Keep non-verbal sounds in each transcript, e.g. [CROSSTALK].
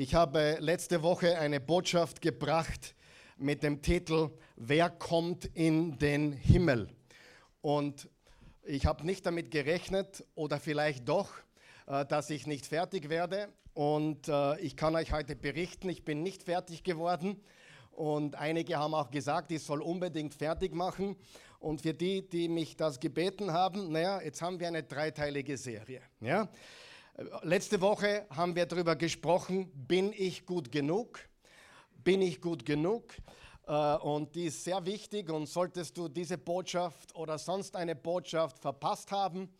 Ich habe letzte Woche eine Botschaft gebracht mit dem Titel Wer kommt in den Himmel? Und ich habe nicht damit gerechnet oder vielleicht doch, äh, dass ich nicht fertig werde. Und äh, ich kann euch heute berichten, ich bin nicht fertig geworden. Und einige haben auch gesagt, ich soll unbedingt fertig machen. Und für die, die mich das gebeten haben, naja, jetzt haben wir eine dreiteilige Serie. Ja? Letzte Woche haben wir darüber gesprochen, bin ich gut genug? Bin ich gut genug? Äh, und die ist sehr wichtig und solltest du diese Botschaft oder sonst eine Botschaft verpasst haben,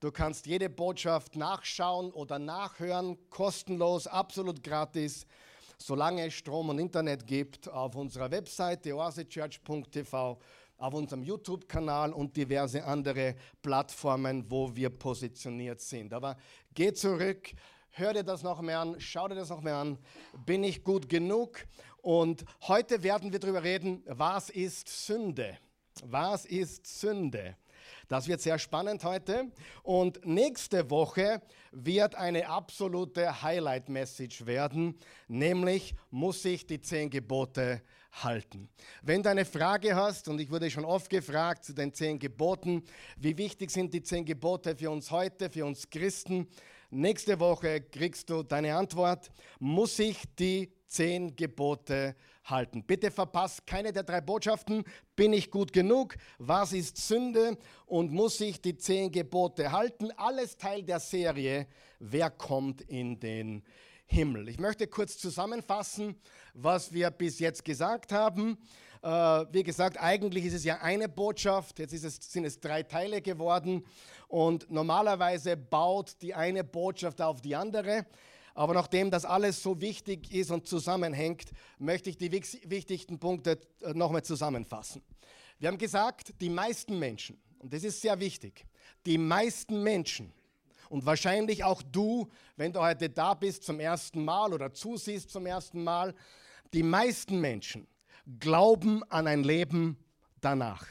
du kannst jede Botschaft nachschauen oder nachhören, kostenlos, absolut gratis, solange es Strom und Internet gibt, auf unserer Webseite oasechurch.tv auf unserem YouTube-Kanal und diverse andere Plattformen, wo wir positioniert sind. Aber geh zurück, hör dir das noch mehr an, schau dir das noch mehr an. Bin ich gut genug? Und heute werden wir darüber reden, was ist Sünde? Was ist Sünde? Das wird sehr spannend heute. Und nächste Woche wird eine absolute Highlight-Message werden, nämlich muss ich die zehn Gebote halten. Wenn du eine Frage hast, und ich wurde schon oft gefragt zu den zehn Geboten, wie wichtig sind die zehn Gebote für uns heute, für uns Christen, nächste Woche kriegst du deine Antwort, muss ich die zehn Gebote halten. Bitte verpasst keine der drei Botschaften. Bin ich gut genug? Was ist Sünde? Und muss ich die zehn Gebote halten? Alles Teil der Serie. Wer kommt in den Himmel? Ich möchte kurz zusammenfassen, was wir bis jetzt gesagt haben. Äh, wie gesagt, eigentlich ist es ja eine Botschaft. Jetzt es, sind es drei Teile geworden. Und normalerweise baut die eine Botschaft auf die andere. Aber nachdem das alles so wichtig ist und zusammenhängt, möchte ich die wichtigsten Punkte äh, nochmal zusammenfassen. Wir haben gesagt, die meisten Menschen, und das ist sehr wichtig, die meisten Menschen und wahrscheinlich auch du, wenn du heute da bist zum ersten Mal oder zusiehst zum ersten Mal, die meisten Menschen glauben an ein Leben danach.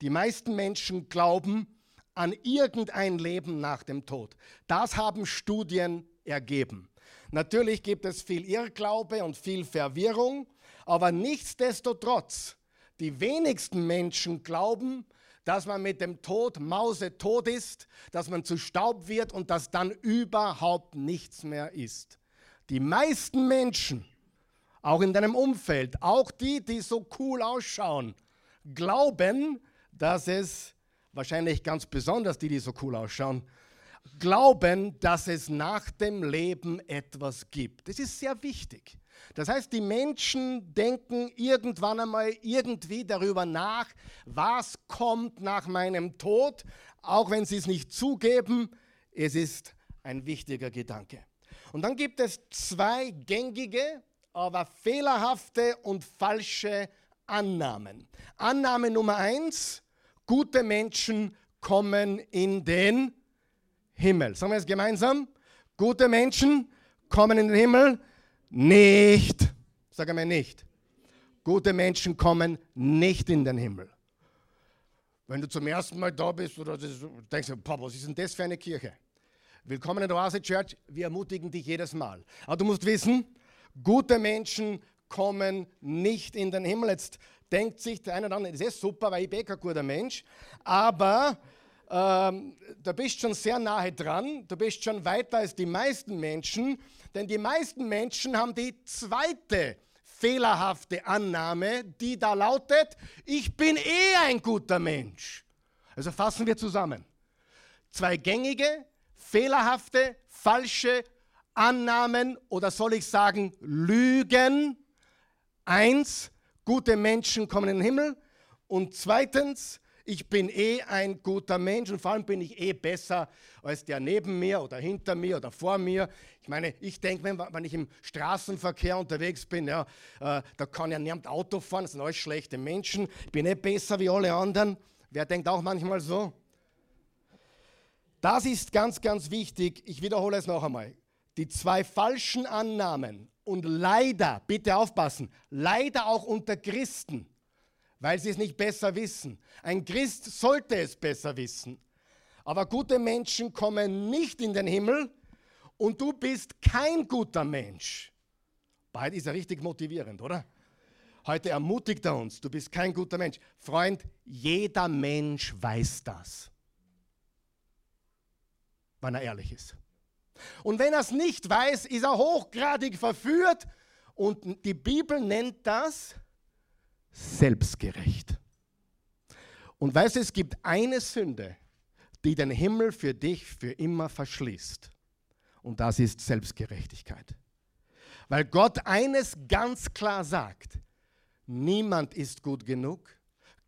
Die meisten Menschen glauben an irgendein Leben nach dem Tod. Das haben Studien ergeben. Natürlich gibt es viel Irrglaube und viel Verwirrung, aber nichtsdestotrotz, die wenigsten Menschen glauben, dass man mit dem Tod mausetot ist, dass man zu Staub wird und dass dann überhaupt nichts mehr ist. Die meisten Menschen, auch in deinem Umfeld, auch die, die so cool ausschauen, glauben, dass es, wahrscheinlich ganz besonders die, die so cool ausschauen, glauben, dass es nach dem Leben etwas gibt. Das ist sehr wichtig. Das heißt, die Menschen denken irgendwann einmal irgendwie darüber nach, was kommt nach meinem Tod, auch wenn sie es nicht zugeben. Es ist ein wichtiger Gedanke. Und dann gibt es zwei gängige, aber fehlerhafte und falsche Annahmen. Annahme Nummer eins, gute Menschen kommen in den Himmel. Sagen wir es gemeinsam. Gute Menschen kommen in den Himmel nicht. Sag mir nicht. Gute Menschen kommen nicht in den Himmel. Wenn du zum ersten Mal da bist oder denkst, Papa, was ist denn das für eine Kirche? Willkommen in der Oase Church. Wir ermutigen dich jedes Mal. Aber du musst wissen, gute Menschen kommen nicht in den Himmel. Jetzt denkt sich der eine oder andere, das ist super, weil ich bin kein guter Mensch. Aber ähm, da bist schon sehr nahe dran, du bist schon weiter als die meisten Menschen, denn die meisten Menschen haben die zweite fehlerhafte Annahme, die da lautet, ich bin eh ein guter Mensch. Also fassen wir zusammen. Zwei gängige, fehlerhafte, falsche Annahmen oder soll ich sagen Lügen. Eins, gute Menschen kommen in den Himmel. Und zweitens, ich bin eh ein guter Mensch und vor allem bin ich eh besser als der neben mir oder hinter mir oder vor mir. Ich meine, ich denke, wenn, wenn ich im Straßenverkehr unterwegs bin, ja, äh, da kann ja niemand Auto fahren, das sind alles schlechte Menschen. Ich bin eh besser wie alle anderen. Wer denkt auch manchmal so? Das ist ganz, ganz wichtig. Ich wiederhole es noch einmal. Die zwei falschen Annahmen und leider, bitte aufpassen, leider auch unter Christen weil sie es nicht besser wissen. Ein Christ sollte es besser wissen. Aber gute Menschen kommen nicht in den Himmel und du bist kein guter Mensch. Beide ist ja richtig motivierend, oder? Heute ermutigt er uns, du bist kein guter Mensch. Freund, jeder Mensch weiß das, wenn er ehrlich ist. Und wenn er es nicht weiß, ist er hochgradig verführt und die Bibel nennt das selbstgerecht. Und weißt du, es gibt eine Sünde, die den Himmel für dich für immer verschließt. Und das ist Selbstgerechtigkeit. Weil Gott eines ganz klar sagt, niemand ist gut genug,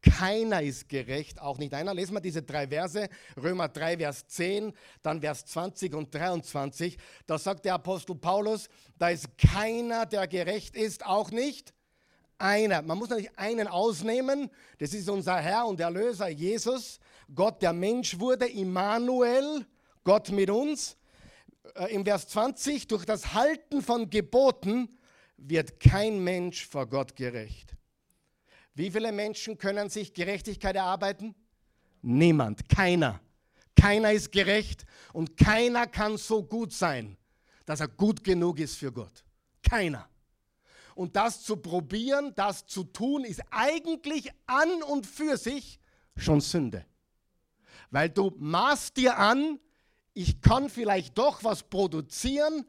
keiner ist gerecht, auch nicht einer. Lesen wir diese drei Verse, Römer 3, Vers 10, dann Vers 20 und 23. Da sagt der Apostel Paulus, da ist keiner, der gerecht ist, auch nicht einer. Man muss natürlich einen ausnehmen, das ist unser Herr und Erlöser Jesus, Gott, der Mensch wurde, Immanuel, Gott mit uns. Äh, Im Vers 20, durch das Halten von Geboten wird kein Mensch vor Gott gerecht. Wie viele Menschen können sich Gerechtigkeit erarbeiten? Niemand, keiner. Keiner ist gerecht und keiner kann so gut sein, dass er gut genug ist für Gott. Keiner. Und das zu probieren, das zu tun, ist eigentlich an und für sich schon Sünde. Weil du maßt dir an, ich kann vielleicht doch was produzieren,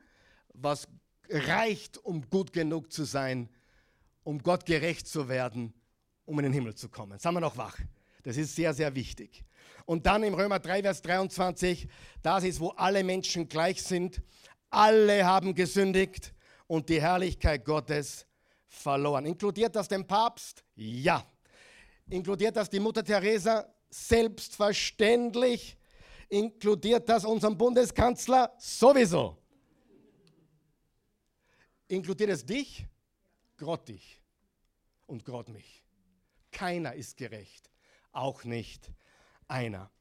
was reicht, um gut genug zu sein, um Gott gerecht zu werden, um in den Himmel zu kommen. Sagen wir noch wach. Das ist sehr, sehr wichtig. Und dann im Römer 3, Vers 23, das ist, wo alle Menschen gleich sind. Alle haben gesündigt und die Herrlichkeit Gottes verloren. Inkludiert das den Papst? Ja. Inkludiert das die Mutter Teresa? Selbstverständlich. Inkludiert das unseren Bundeskanzler? Sowieso. Inkludiert es dich? Gott dich und Gott mich. Keiner ist gerecht, auch nicht einer.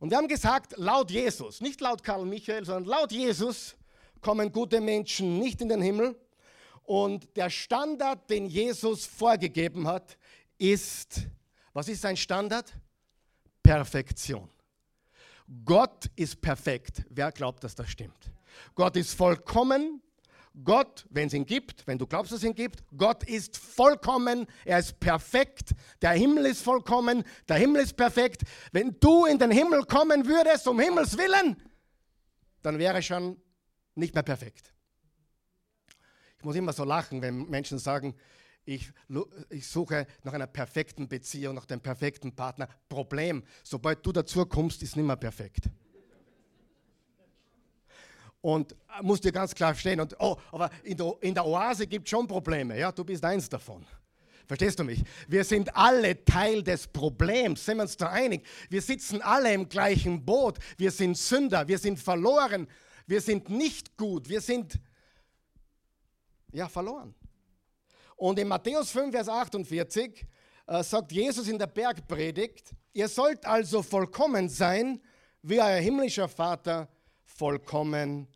Und wir haben gesagt, laut Jesus, nicht laut Karl Michael, sondern laut Jesus kommen gute Menschen nicht in den Himmel. Und der Standard, den Jesus vorgegeben hat, ist, was ist sein Standard? Perfektion. Gott ist perfekt. Wer glaubt, dass das stimmt? Gott ist vollkommen, Gott, wenn es ihn gibt, wenn du glaubst, dass es ihn gibt, Gott ist vollkommen, er ist perfekt, der Himmel ist vollkommen, der Himmel ist perfekt. Wenn du in den Himmel kommen würdest, um Himmels willen, dann wäre schon nicht mehr perfekt. Ich muss immer so lachen, wenn Menschen sagen, ich, ich, suche nach einer perfekten Beziehung, nach dem perfekten Partner. Problem, sobald du dazu kommst, ist nicht mehr perfekt. Und äh, musst dir ganz klar stehen. Und, oh, aber in der, in der Oase gibt es schon Probleme. Ja, du bist eins davon. Verstehst du mich? Wir sind alle Teil des Problems, sind wir uns da einig? Wir sitzen alle im gleichen Boot. Wir sind Sünder, wir sind verloren, wir sind nicht gut, wir sind ja verloren. Und in Matthäus 5, Vers 48 äh, sagt Jesus in der Bergpredigt, ihr sollt also vollkommen sein, wie euer himmlischer Vater vollkommen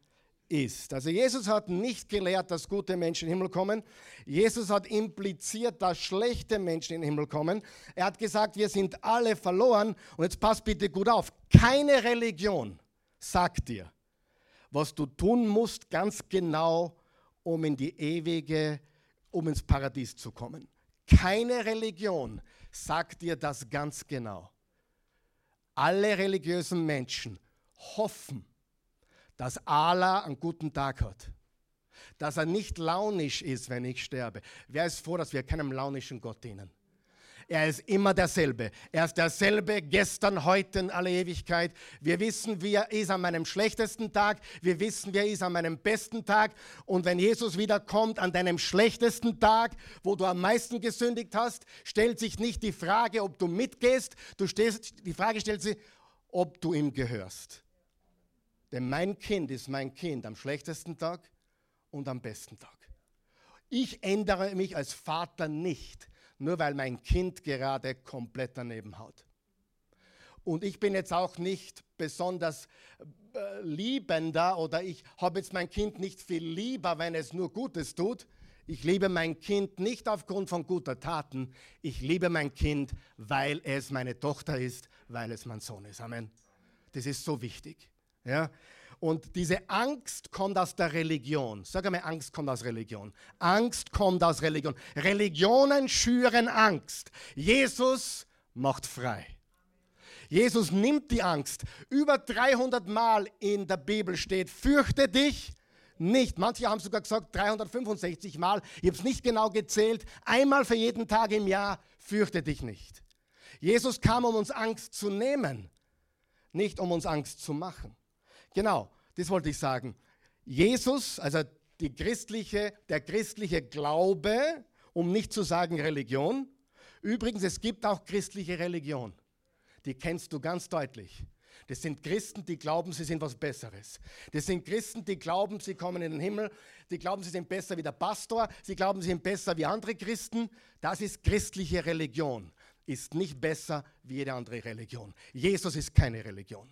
ist. Also Jesus hat nicht gelehrt, dass gute Menschen in den Himmel kommen. Jesus hat impliziert, dass schlechte Menschen in den Himmel kommen. Er hat gesagt, wir sind alle verloren. Und jetzt passt bitte gut auf. Keine Religion sagt dir, was du tun musst, ganz genau, um in die ewige, um ins Paradies zu kommen. Keine Religion sagt dir das ganz genau. Alle religiösen Menschen hoffen, dass Allah einen guten Tag hat. Dass er nicht launisch ist, wenn ich sterbe. Wer ist froh, dass wir keinem launischen Gott dienen? Er ist immer derselbe. Er ist derselbe gestern, heute, in aller Ewigkeit. Wir wissen, wie er ist an meinem schlechtesten Tag. Wir wissen, wie er ist an meinem besten Tag. Und wenn Jesus wiederkommt an deinem schlechtesten Tag, wo du am meisten gesündigt hast, stellt sich nicht die Frage, ob du mitgehst. Du stehst, die Frage stellt sich, ob du ihm gehörst. Denn mein Kind ist mein Kind am schlechtesten Tag und am besten Tag. Ich ändere mich als Vater nicht, nur weil mein Kind gerade komplett daneben haut. Und ich bin jetzt auch nicht besonders äh, liebender oder ich habe jetzt mein Kind nicht viel lieber, wenn es nur Gutes tut. Ich liebe mein Kind nicht aufgrund von guter Taten. Ich liebe mein Kind, weil es meine Tochter ist, weil es mein Sohn ist. Amen. Das ist so wichtig. Ja? Und diese Angst kommt aus der Religion. Sag einmal, Angst kommt aus Religion. Angst kommt aus Religion. Religionen schüren Angst. Jesus macht frei. Jesus nimmt die Angst. Über 300 Mal in der Bibel steht, fürchte dich nicht. Manche haben sogar gesagt 365 Mal. Ich habe es nicht genau gezählt. Einmal für jeden Tag im Jahr, fürchte dich nicht. Jesus kam, um uns Angst zu nehmen, nicht um uns Angst zu machen. Genau, das wollte ich sagen. Jesus, also die christliche, der christliche Glaube, um nicht zu sagen Religion. Übrigens, es gibt auch christliche Religion. Die kennst du ganz deutlich. Das sind Christen, die glauben, sie sind was Besseres. Das sind Christen, die glauben, sie kommen in den Himmel. Die glauben, sie sind besser wie der Pastor. Sie glauben, sie sind besser wie andere Christen. Das ist christliche Religion. Ist nicht besser wie jede andere Religion. Jesus ist keine Religion.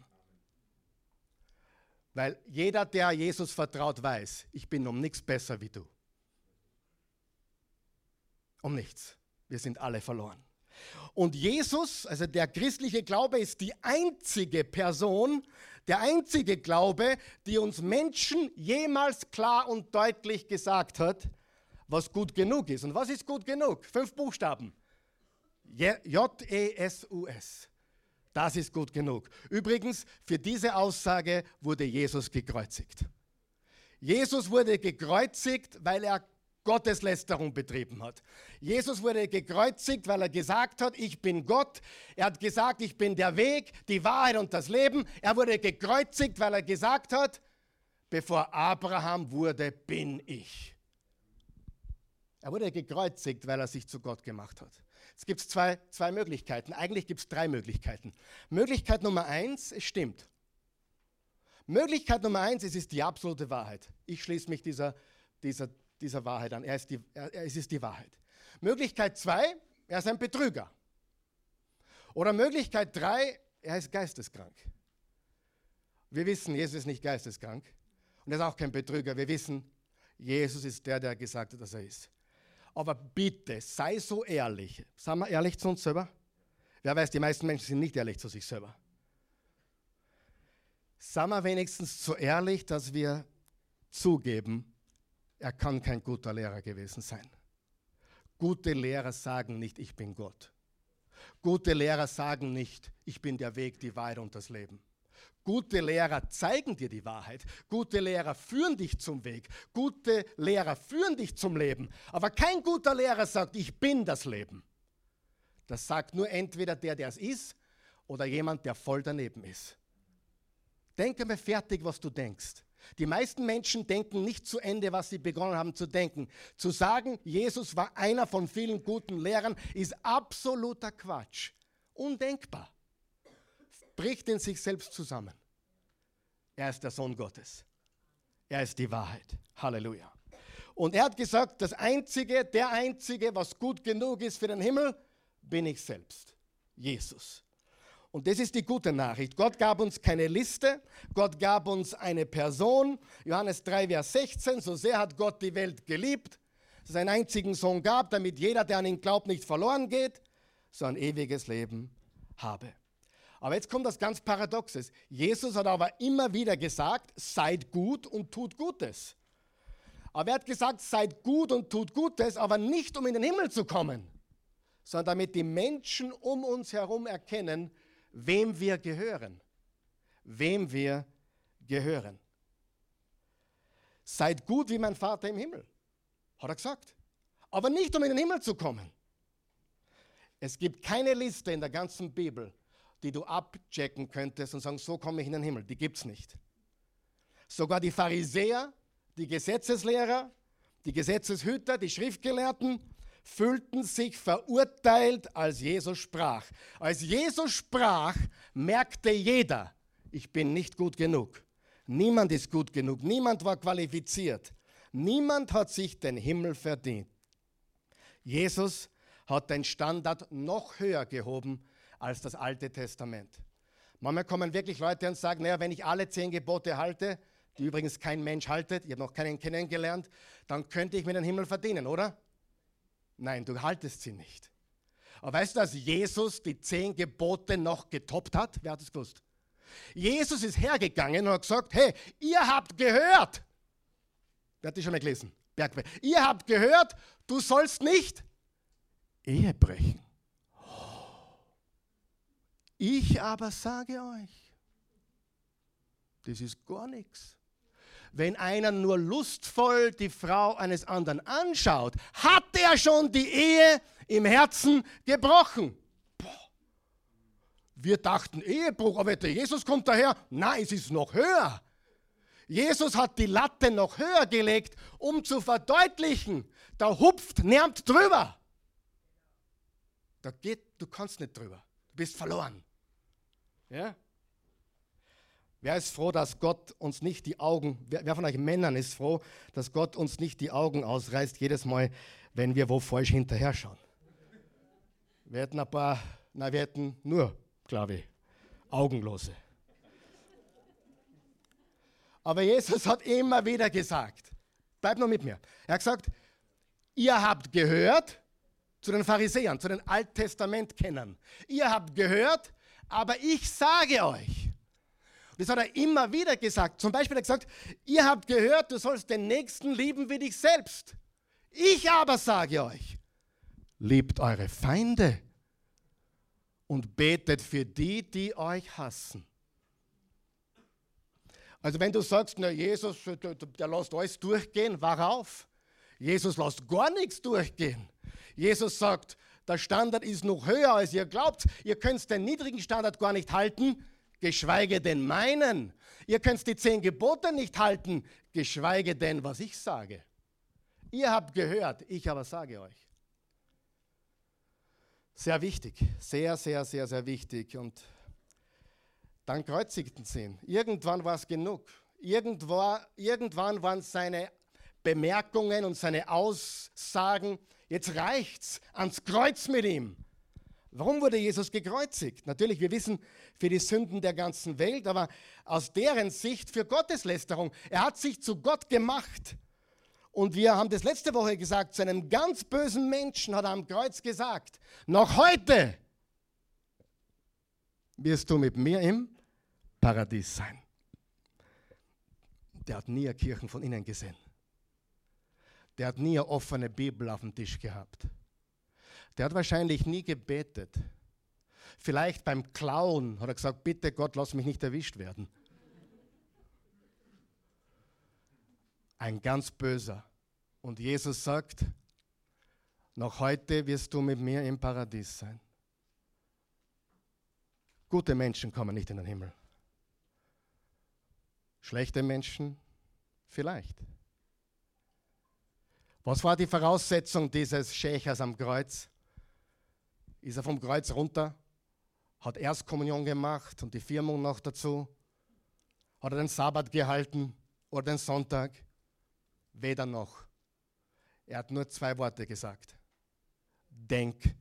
Weil jeder, der Jesus vertraut, weiß, ich bin um nichts besser wie du. Um nichts. Wir sind alle verloren. Und Jesus, also der christliche Glaube, ist die einzige Person, der einzige Glaube, die uns Menschen jemals klar und deutlich gesagt hat, was gut genug ist. Und was ist gut genug? Fünf Buchstaben. J-E-S-U-S. Das ist gut genug. Übrigens, für diese Aussage wurde Jesus gekreuzigt. Jesus wurde gekreuzigt, weil er Gotteslästerung betrieben hat. Jesus wurde gekreuzigt, weil er gesagt hat, ich bin Gott. Er hat gesagt, ich bin der Weg, die Wahrheit und das Leben. Er wurde gekreuzigt, weil er gesagt hat, bevor Abraham wurde, bin ich. Er wurde gekreuzigt, weil er sich zu Gott gemacht hat. Es gibt zwei, zwei Möglichkeiten. Eigentlich gibt es drei Möglichkeiten. Möglichkeit Nummer eins, es stimmt. Möglichkeit Nummer eins, es ist die absolute Wahrheit. Ich schließe mich dieser, dieser, dieser Wahrheit an. Er ist die, er, es ist die Wahrheit. Möglichkeit zwei, er ist ein Betrüger. Oder Möglichkeit drei, er ist geisteskrank. Wir wissen, Jesus ist nicht geisteskrank und er ist auch kein Betrüger. Wir wissen, Jesus ist der, der gesagt hat, dass er ist. Aber bitte, sei so ehrlich. Seien wir ehrlich zu uns selber? Wer weiß, die meisten Menschen sind nicht ehrlich zu sich selber. Seien wir wenigstens so ehrlich, dass wir zugeben, er kann kein guter Lehrer gewesen sein. Gute Lehrer sagen nicht, ich bin Gott. Gute Lehrer sagen nicht, ich bin der Weg, die Wahrheit und das Leben. Gute Lehrer zeigen dir die Wahrheit. Gute Lehrer führen dich zum Weg. Gute Lehrer führen dich zum Leben. Aber kein guter Lehrer sagt, ich bin das Leben. Das sagt nur entweder der, der es ist, oder jemand, der voll daneben ist. Denke mal fertig, was du denkst. Die meisten Menschen denken nicht zu Ende, was sie begonnen haben zu denken. Zu sagen, Jesus war einer von vielen guten Lehrern, ist absoluter Quatsch. Undenkbar bricht in sich selbst zusammen. Er ist der Sohn Gottes. Er ist die Wahrheit. Halleluja. Und er hat gesagt, das Einzige, der Einzige, was gut genug ist für den Himmel, bin ich selbst. Jesus. Und das ist die gute Nachricht. Gott gab uns keine Liste, Gott gab uns eine Person. Johannes 3, Vers 16, so sehr hat Gott die Welt geliebt, dass es einen einzigen Sohn gab, damit jeder, der an ihn glaubt, nicht verloren geht, sondern ewiges Leben habe. Aber jetzt kommt das ganz Paradoxes. Jesus hat aber immer wieder gesagt, seid gut und tut Gutes. Aber er hat gesagt, seid gut und tut Gutes, aber nicht um in den Himmel zu kommen, sondern damit die Menschen um uns herum erkennen, wem wir gehören. Wem wir gehören. Seid gut wie mein Vater im Himmel, hat er gesagt. Aber nicht um in den Himmel zu kommen. Es gibt keine Liste in der ganzen Bibel, die du abchecken könntest und sagen, so komme ich in den Himmel. Die gibt es nicht. Sogar die Pharisäer, die Gesetzeslehrer, die Gesetzeshüter, die Schriftgelehrten fühlten sich verurteilt, als Jesus sprach. Als Jesus sprach, merkte jeder, ich bin nicht gut genug. Niemand ist gut genug. Niemand war qualifiziert. Niemand hat sich den Himmel verdient. Jesus hat den Standard noch höher gehoben als das Alte Testament. Manchmal kommen wirklich Leute und sagen, naja, wenn ich alle zehn Gebote halte, die übrigens kein Mensch haltet, ich habe noch keinen kennengelernt, dann könnte ich mir den Himmel verdienen, oder? Nein, du haltest sie nicht. Aber weißt du, dass Jesus die zehn Gebote noch getoppt hat? Wer hat es gewusst? Jesus ist hergegangen und hat gesagt, hey, ihr habt gehört. Wer hat das schon mal gelesen? Bergweg. Ihr habt gehört, du sollst nicht Ehe brechen. Ich aber sage euch, das ist gar nichts. Wenn einer nur lustvoll die Frau eines anderen anschaut, hat er schon die Ehe im Herzen gebrochen. Boah. Wir dachten Ehebruch, aber der Jesus kommt daher. Nein, es ist noch höher. Jesus hat die Latte noch höher gelegt, um zu verdeutlichen, da hupft niemand drüber. Da geht, du kannst nicht drüber. Du bist verloren. Ja? Wer ist froh, dass Gott uns nicht die Augen, wer, von euch Männern ist froh, dass Gott uns nicht die Augen ausreißt, jedes Mal, wenn wir wo falsch hinterher schauen? Wir hätten ein paar, na, wir hätten nur, glaube ich, Augenlose. Aber Jesus hat immer wieder gesagt, bleib nur mit mir. Er hat gesagt, ihr habt gehört zu den Pharisäern, zu den Alttestamentkennern. Ihr habt gehört, aber ich sage euch. Das hat er immer wieder gesagt. Zum Beispiel hat er gesagt, ihr habt gehört, du sollst den Nächsten lieben wie dich selbst. Ich aber sage euch, liebt eure Feinde und betet für die, die euch hassen. Also wenn du sagst, na Jesus, der lässt alles durchgehen, auf. Jesus lässt gar nichts durchgehen. Jesus sagt, der Standard ist noch höher, als ihr glaubt. Ihr könnt den niedrigen Standard gar nicht halten, geschweige denn meinen. Ihr könnt die zehn Gebote nicht halten, geschweige denn, was ich sage. Ihr habt gehört, ich aber sage euch. Sehr wichtig, sehr, sehr, sehr, sehr wichtig. Und dann kreuzigten sie ihn. Irgendwann war es genug. Irgendwann, irgendwann waren seine Bemerkungen und seine Aussagen, jetzt reicht's, ans Kreuz mit ihm. Warum wurde Jesus gekreuzigt? Natürlich, wir wissen, für die Sünden der ganzen Welt, aber aus deren Sicht für Gotteslästerung. Er hat sich zu Gott gemacht. Und wir haben das letzte Woche gesagt, zu einem ganz bösen Menschen hat er am Kreuz gesagt, noch heute wirst du mit mir im Paradies sein. Der hat nie eine Kirchen von innen gesehen. Der hat nie eine offene Bibel auf dem Tisch gehabt. Der hat wahrscheinlich nie gebetet. Vielleicht beim Klauen hat er gesagt, bitte Gott, lass mich nicht erwischt werden. Ein ganz böser. Und Jesus sagt, noch heute wirst du mit mir im Paradies sein. Gute Menschen kommen nicht in den Himmel. Schlechte Menschen vielleicht. Was war die Voraussetzung dieses Schächers am Kreuz? Ist er vom Kreuz runter, hat Erstkommunion gemacht und die Firmung noch dazu, hat er den Sabbat gehalten oder den Sonntag? Weder noch. Er hat nur zwei Worte gesagt. Denk,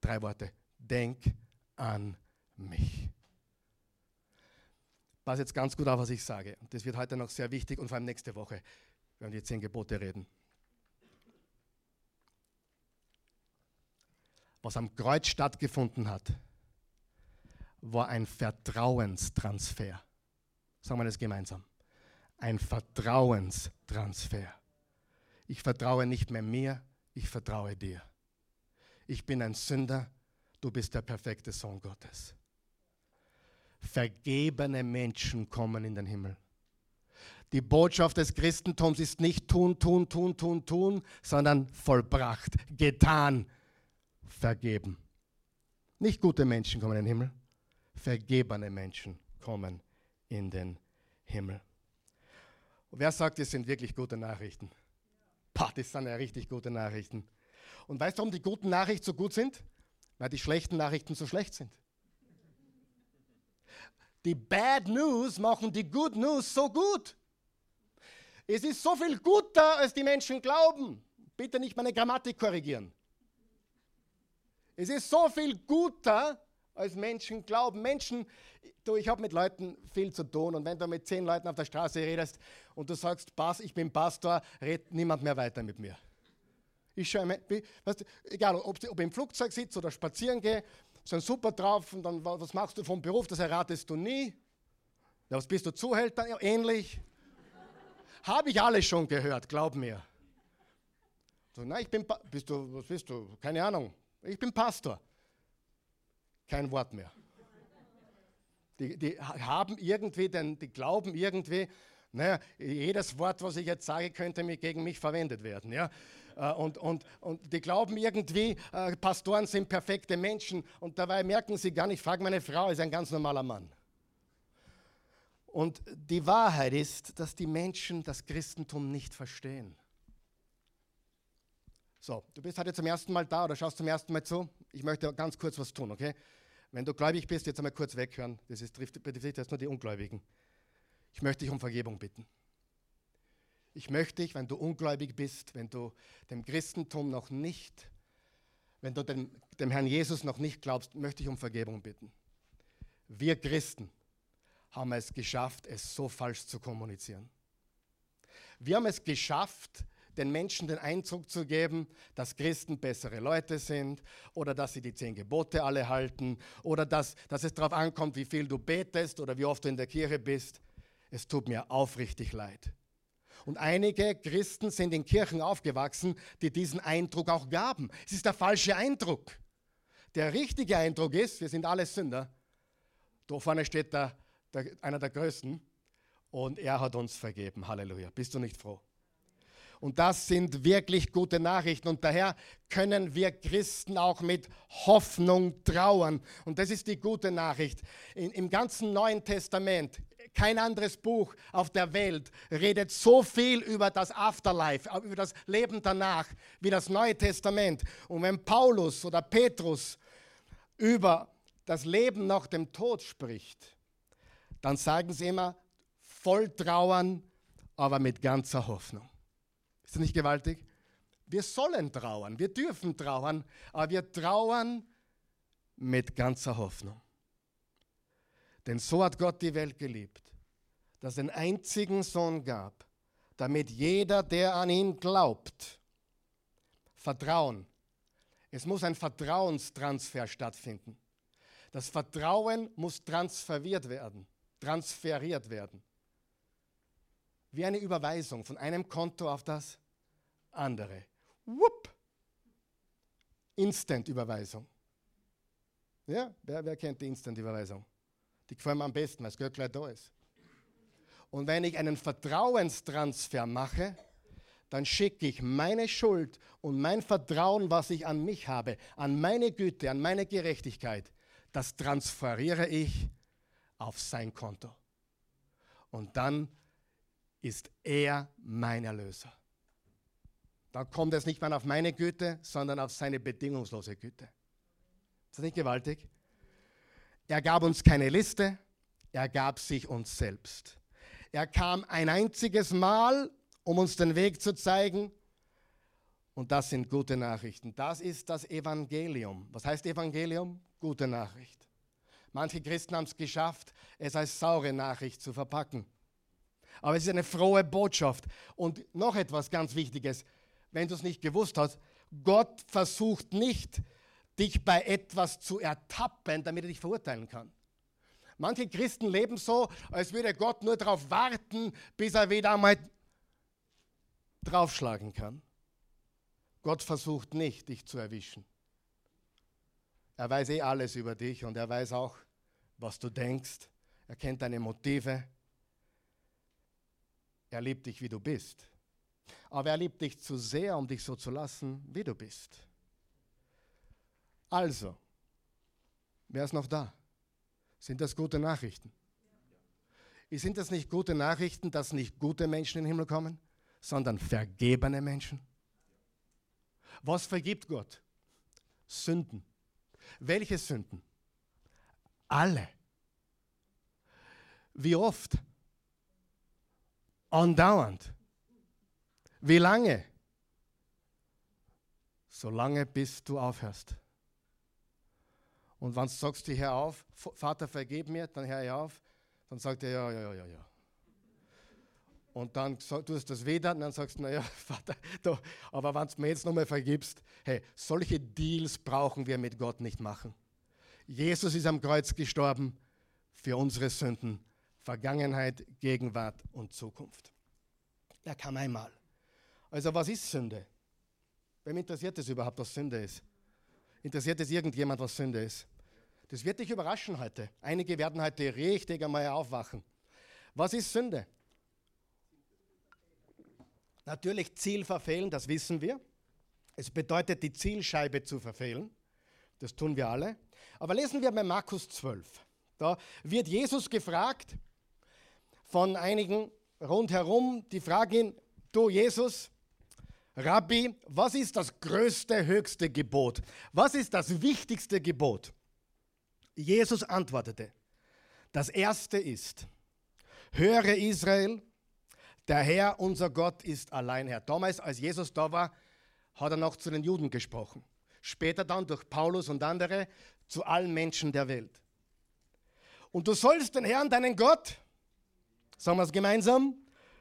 drei Worte. Denk an mich. Pass jetzt ganz gut auf, was ich sage. Das wird heute noch sehr wichtig und vor allem nächste Woche, wenn wir die zehn Gebote reden. Was am Kreuz stattgefunden hat, war ein Vertrauenstransfer. Sagen wir das gemeinsam. Ein Vertrauenstransfer. Ich vertraue nicht mehr mir, ich vertraue dir. Ich bin ein Sünder, du bist der perfekte Sohn Gottes. Vergebene Menschen kommen in den Himmel. Die Botschaft des Christentums ist nicht tun, tun, tun, tun, tun, sondern vollbracht, getan, vergeben. Nicht gute Menschen kommen in den Himmel, vergebene Menschen kommen in den Himmel. Und wer sagt, das sind wirklich gute Nachrichten? Pah, das sind ja richtig gute Nachrichten. Und weißt du, warum die guten Nachrichten so gut sind? Weil die schlechten Nachrichten so schlecht sind. Die Bad News machen die Good News so gut. Es ist so viel guter, als die Menschen glauben. Bitte nicht meine Grammatik korrigieren. Es ist so viel guter, als Menschen glauben. Menschen, du, ich habe mit Leuten viel zu tun und wenn du mit zehn Leuten auf der Straße redest und du sagst, Pass, ich bin Pastor, redet niemand mehr weiter mit mir. Ich schaue, weißt du, egal, ob, ob ich im Flugzeug sitze oder spazieren gehe, sind super drauf und dann, was machst du vom Beruf, das erratest du nie. Ja, was bist du, Zuhälter? Ja, ähnlich. Habe ich alles schon gehört, glaub mir. So, nein, ich bin, pa bist du, was bist du? Keine Ahnung. Ich bin Pastor. Kein Wort mehr. Die, die haben irgendwie, denn die glauben irgendwie, naja, jedes Wort, was ich jetzt sage, könnte gegen mich verwendet werden. Ja? Äh, und, und, und die glauben irgendwie, äh, Pastoren sind perfekte Menschen und dabei merken sie gar nicht, frag meine Frau, ist ein ganz normaler Mann. Und die Wahrheit ist, dass die Menschen das Christentum nicht verstehen. So, du bist heute zum ersten Mal da oder schaust zum ersten Mal zu. Ich möchte ganz kurz was tun, okay? Wenn du gläubig bist, jetzt einmal kurz weghören. Das ist, betrifft jetzt nur die Ungläubigen. Ich möchte dich um Vergebung bitten. Ich möchte dich, wenn du ungläubig bist, wenn du dem Christentum noch nicht, wenn du dem, dem Herrn Jesus noch nicht glaubst, möchte ich um Vergebung bitten. Wir Christen haben es geschafft, es so falsch zu kommunizieren. Wir haben es geschafft, den Menschen den Eindruck zu geben, dass Christen bessere Leute sind oder dass sie die zehn Gebote alle halten oder dass, dass es darauf ankommt, wie viel du betest oder wie oft du in der Kirche bist. Es tut mir aufrichtig leid. Und einige Christen sind in Kirchen aufgewachsen, die diesen Eindruck auch gaben. Es ist der falsche Eindruck. Der richtige Eindruck ist, wir sind alle Sünder. Da vorne steht der, der, einer der Größten und er hat uns vergeben. Halleluja. Bist du nicht froh? Und das sind wirklich gute Nachrichten. Und daher können wir Christen auch mit Hoffnung trauern. Und das ist die gute Nachricht. In, Im ganzen Neuen Testament, kein anderes Buch auf der Welt redet so viel über das Afterlife, über das Leben danach, wie das Neue Testament. Und wenn Paulus oder Petrus über das Leben nach dem Tod spricht, dann sagen sie immer voll Trauern, aber mit ganzer Hoffnung. Ist das nicht gewaltig? Wir sollen trauern, wir dürfen trauern, aber wir trauern mit ganzer Hoffnung. Denn so hat Gott die Welt geliebt, dass es einen einzigen Sohn gab, damit jeder, der an ihn glaubt, Vertrauen. Es muss ein Vertrauenstransfer stattfinden. Das Vertrauen muss transferiert werden, transferiert werden wie eine Überweisung von einem Konto auf das andere. Wupp! Instant-Überweisung. Ja, wer, wer kennt die Instant-Überweisung? Die gefallen mir am besten, weil das Geld gleich da ist. Und wenn ich einen Vertrauenstransfer mache, dann schicke ich meine Schuld und mein Vertrauen, was ich an mich habe, an meine Güte, an meine Gerechtigkeit, das transferiere ich auf sein Konto. Und dann ist er mein Erlöser. Dann kommt es nicht mehr auf meine Güte, sondern auf seine bedingungslose Güte. Ist das nicht gewaltig? Er gab uns keine Liste, er gab sich uns selbst. Er kam ein einziges Mal, um uns den Weg zu zeigen. Und das sind gute Nachrichten. Das ist das Evangelium. Was heißt Evangelium? Gute Nachricht. Manche Christen haben es geschafft, es als saure Nachricht zu verpacken. Aber es ist eine frohe Botschaft. Und noch etwas ganz Wichtiges, wenn du es nicht gewusst hast, Gott versucht nicht, dich bei etwas zu ertappen, damit er dich verurteilen kann. Manche Christen leben so, als würde Gott nur darauf warten, bis er wieder einmal draufschlagen kann. Gott versucht nicht, dich zu erwischen. Er weiß eh alles über dich und er weiß auch, was du denkst. Er kennt deine Motive. Er liebt dich, wie du bist. Aber er liebt dich zu sehr, um dich so zu lassen, wie du bist. Also, wer ist noch da? Sind das gute Nachrichten? Sind das nicht gute Nachrichten, dass nicht gute Menschen in den Himmel kommen, sondern vergebene Menschen? Was vergibt Gott? Sünden. Welche Sünden? Alle. Wie oft? Andauernd. Wie lange? Solange bis du aufhörst. Und wenn du sagst, hör auf, Vater, vergib mir, dann hör ich auf, dann sagt er, ja, ja, ja, ja. Und dann tust du das wieder und dann sagst du, naja, [LAUGHS] Vater, da, aber wenn du mir jetzt nochmal vergibst, hey, solche Deals brauchen wir mit Gott nicht machen. Jesus ist am Kreuz gestorben für unsere Sünden Vergangenheit, Gegenwart und Zukunft. Er kam einmal. Also was ist Sünde? Wem interessiert es überhaupt, was Sünde ist? Interessiert es irgendjemand, was Sünde ist? Das wird dich überraschen heute. Einige werden heute richtig einmal aufwachen. Was ist Sünde? Natürlich Ziel verfehlen, das wissen wir. Es bedeutet, die Zielscheibe zu verfehlen. Das tun wir alle. Aber lesen wir bei Markus 12. Da wird Jesus gefragt von einigen rundherum, die fragen du Jesus, Rabbi, was ist das größte, höchste Gebot? Was ist das wichtigste Gebot? Jesus antwortete, das erste ist, höre Israel, der Herr, unser Gott, ist allein Herr. Damals, als Jesus da war, hat er noch zu den Juden gesprochen. Später dann durch Paulus und andere zu allen Menschen der Welt. Und du sollst den Herrn, deinen Gott, sagen wir es gemeinsam,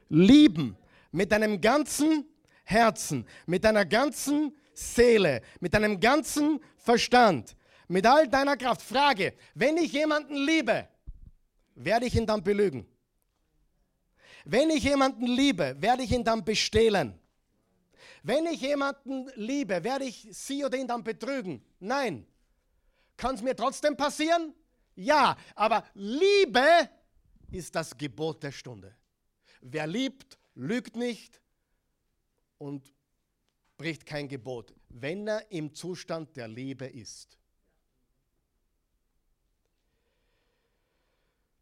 lieben mit deinem ganzen Herzen, mit deiner ganzen Seele, mit deinem ganzen Verstand, mit all deiner Kraft. Frage, wenn ich jemanden liebe, werde ich ihn dann belügen? Wenn ich jemanden liebe, werde ich ihn dann bestehlen? Wenn ich jemanden liebe, werde ich sie oder ihn dann betrügen? Nein. Kann es mir trotzdem passieren? Ja, aber Liebe ist das Gebot der Stunde. Wer liebt, lügt nicht und bricht kein Gebot, wenn er im Zustand der Liebe ist.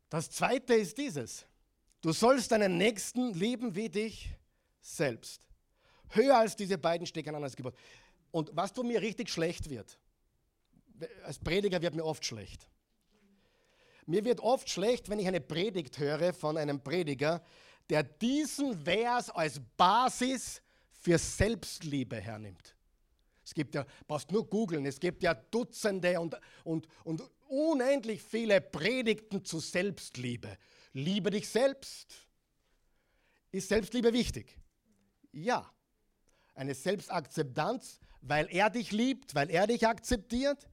Das zweite ist dieses. Du sollst deinen Nächsten lieben wie dich selbst. Höher als diese beiden steht kein anderes Gebot. Und was du mir richtig schlecht wird, als Prediger wird mir oft schlecht. Mir wird oft schlecht, wenn ich eine Predigt höre von einem Prediger, der diesen Vers als Basis für Selbstliebe hernimmt. Es gibt ja, brauchst nur googeln, es gibt ja Dutzende und, und, und unendlich viele Predigten zu Selbstliebe. Liebe dich selbst. Ist Selbstliebe wichtig? Ja. Eine Selbstakzeptanz, weil er dich liebt, weil er dich akzeptiert.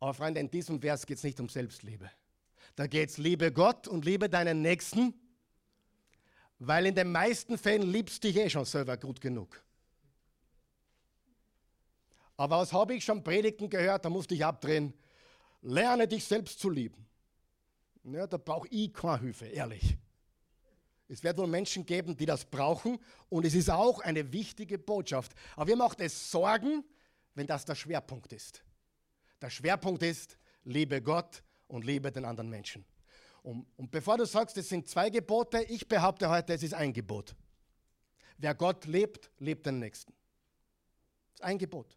Aber Freunde, in diesem Vers geht es nicht um Selbstliebe. Da geht es, liebe Gott und liebe deinen Nächsten, weil in den meisten Fällen liebst du dich eh schon selber gut genug. Aber was habe ich schon Predigten gehört, da musste ich abdrehen. Lerne dich selbst zu lieben. Ja, da brauche ich keine Hilfe, ehrlich. Es wird wohl Menschen geben, die das brauchen und es ist auch eine wichtige Botschaft. Aber wir macht es Sorgen, wenn das der Schwerpunkt ist. Der Schwerpunkt ist, liebe Gott und liebe den anderen Menschen. Und, und bevor du sagst, es sind zwei Gebote, ich behaupte heute, es ist ein Gebot. Wer Gott lebt, lebt den Nächsten. Das ist ein Gebot.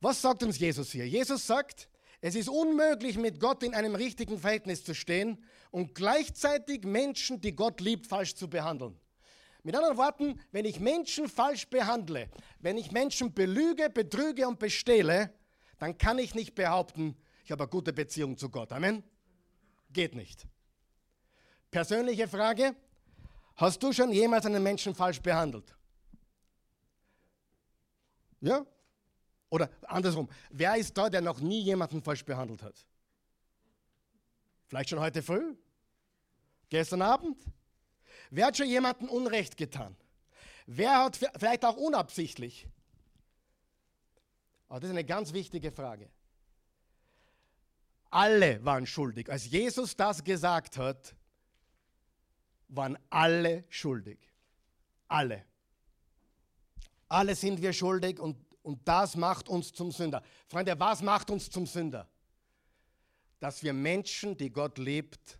Was sagt uns Jesus hier? Jesus sagt, es ist unmöglich, mit Gott in einem richtigen Verhältnis zu stehen und gleichzeitig Menschen, die Gott liebt, falsch zu behandeln. Mit anderen Worten, wenn ich Menschen falsch behandle, wenn ich Menschen belüge, betrüge und bestehle, dann kann ich nicht behaupten, ich habe eine gute Beziehung zu Gott. Amen? Geht nicht. Persönliche Frage, hast du schon jemals einen Menschen falsch behandelt? Ja? Oder andersrum, wer ist da, der noch nie jemanden falsch behandelt hat? Vielleicht schon heute früh? Gestern Abend? Wer hat schon jemandem Unrecht getan? Wer hat vielleicht auch unabsichtlich? Aber das ist eine ganz wichtige Frage. Alle waren schuldig. Als Jesus das gesagt hat, waren alle schuldig. Alle. Alle sind wir schuldig und, und das macht uns zum Sünder. Freunde, was macht uns zum Sünder? Dass wir Menschen, die Gott liebt,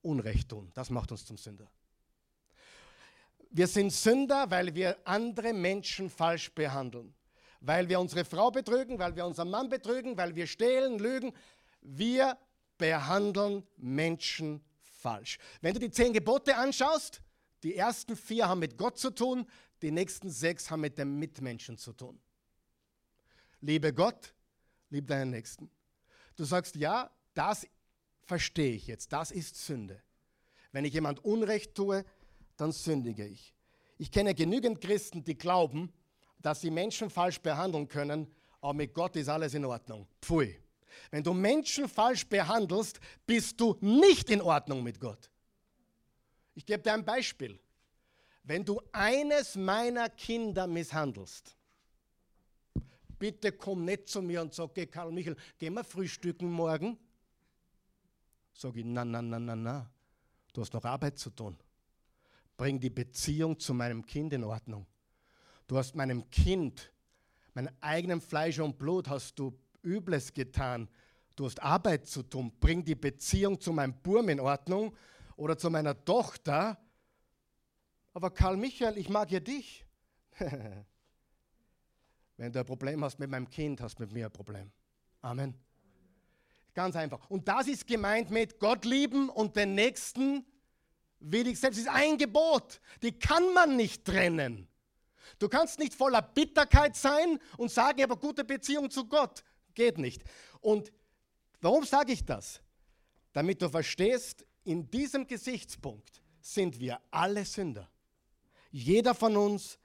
Unrecht tun. Das macht uns zum Sünder. Wir sind Sünder, weil wir andere Menschen falsch behandeln. Weil wir unsere Frau betrügen, weil wir unseren Mann betrügen, weil wir stehlen, lügen. Wir behandeln Menschen falsch. Wenn du die zehn Gebote anschaust, die ersten vier haben mit Gott zu tun, die nächsten sechs haben mit dem Mitmenschen zu tun. Liebe Gott, liebe deinen Nächsten. Du sagst, ja, das verstehe ich jetzt, das ist Sünde. Wenn ich jemand Unrecht tue, dann sündige ich. Ich kenne genügend Christen, die glauben, dass sie Menschen falsch behandeln können, aber mit Gott ist alles in Ordnung. Pfui. Wenn du Menschen falsch behandelst, bist du nicht in Ordnung mit Gott. Ich gebe dir ein Beispiel. Wenn du eines meiner Kinder misshandelst, bitte komm nicht zu mir und sag, okay, Karl Michael, gehen wir frühstücken morgen? Sag ich, na, na, na, na, na, du hast noch Arbeit zu tun. Bring die Beziehung zu meinem Kind in Ordnung. Du hast meinem Kind, meinem eigenen Fleisch und Blut, hast du Übles getan. Du hast Arbeit zu tun. Bring die Beziehung zu meinem Burm in Ordnung oder zu meiner Tochter. Aber Karl Michael, ich mag ja dich. [LAUGHS] Wenn du ein Problem hast mit meinem Kind, hast du mit mir ein Problem. Amen. Ganz einfach. Und das ist gemeint mit Gott lieben und den Nächsten dich selbst. Ist ein Gebot. Die kann man nicht trennen. Du kannst nicht voller Bitterkeit sein und sagen, eine gute Beziehung zu Gott. Geht nicht. Und warum sage ich das? Damit du verstehst, in diesem Gesichtspunkt sind wir alle Sünder. Jeder von uns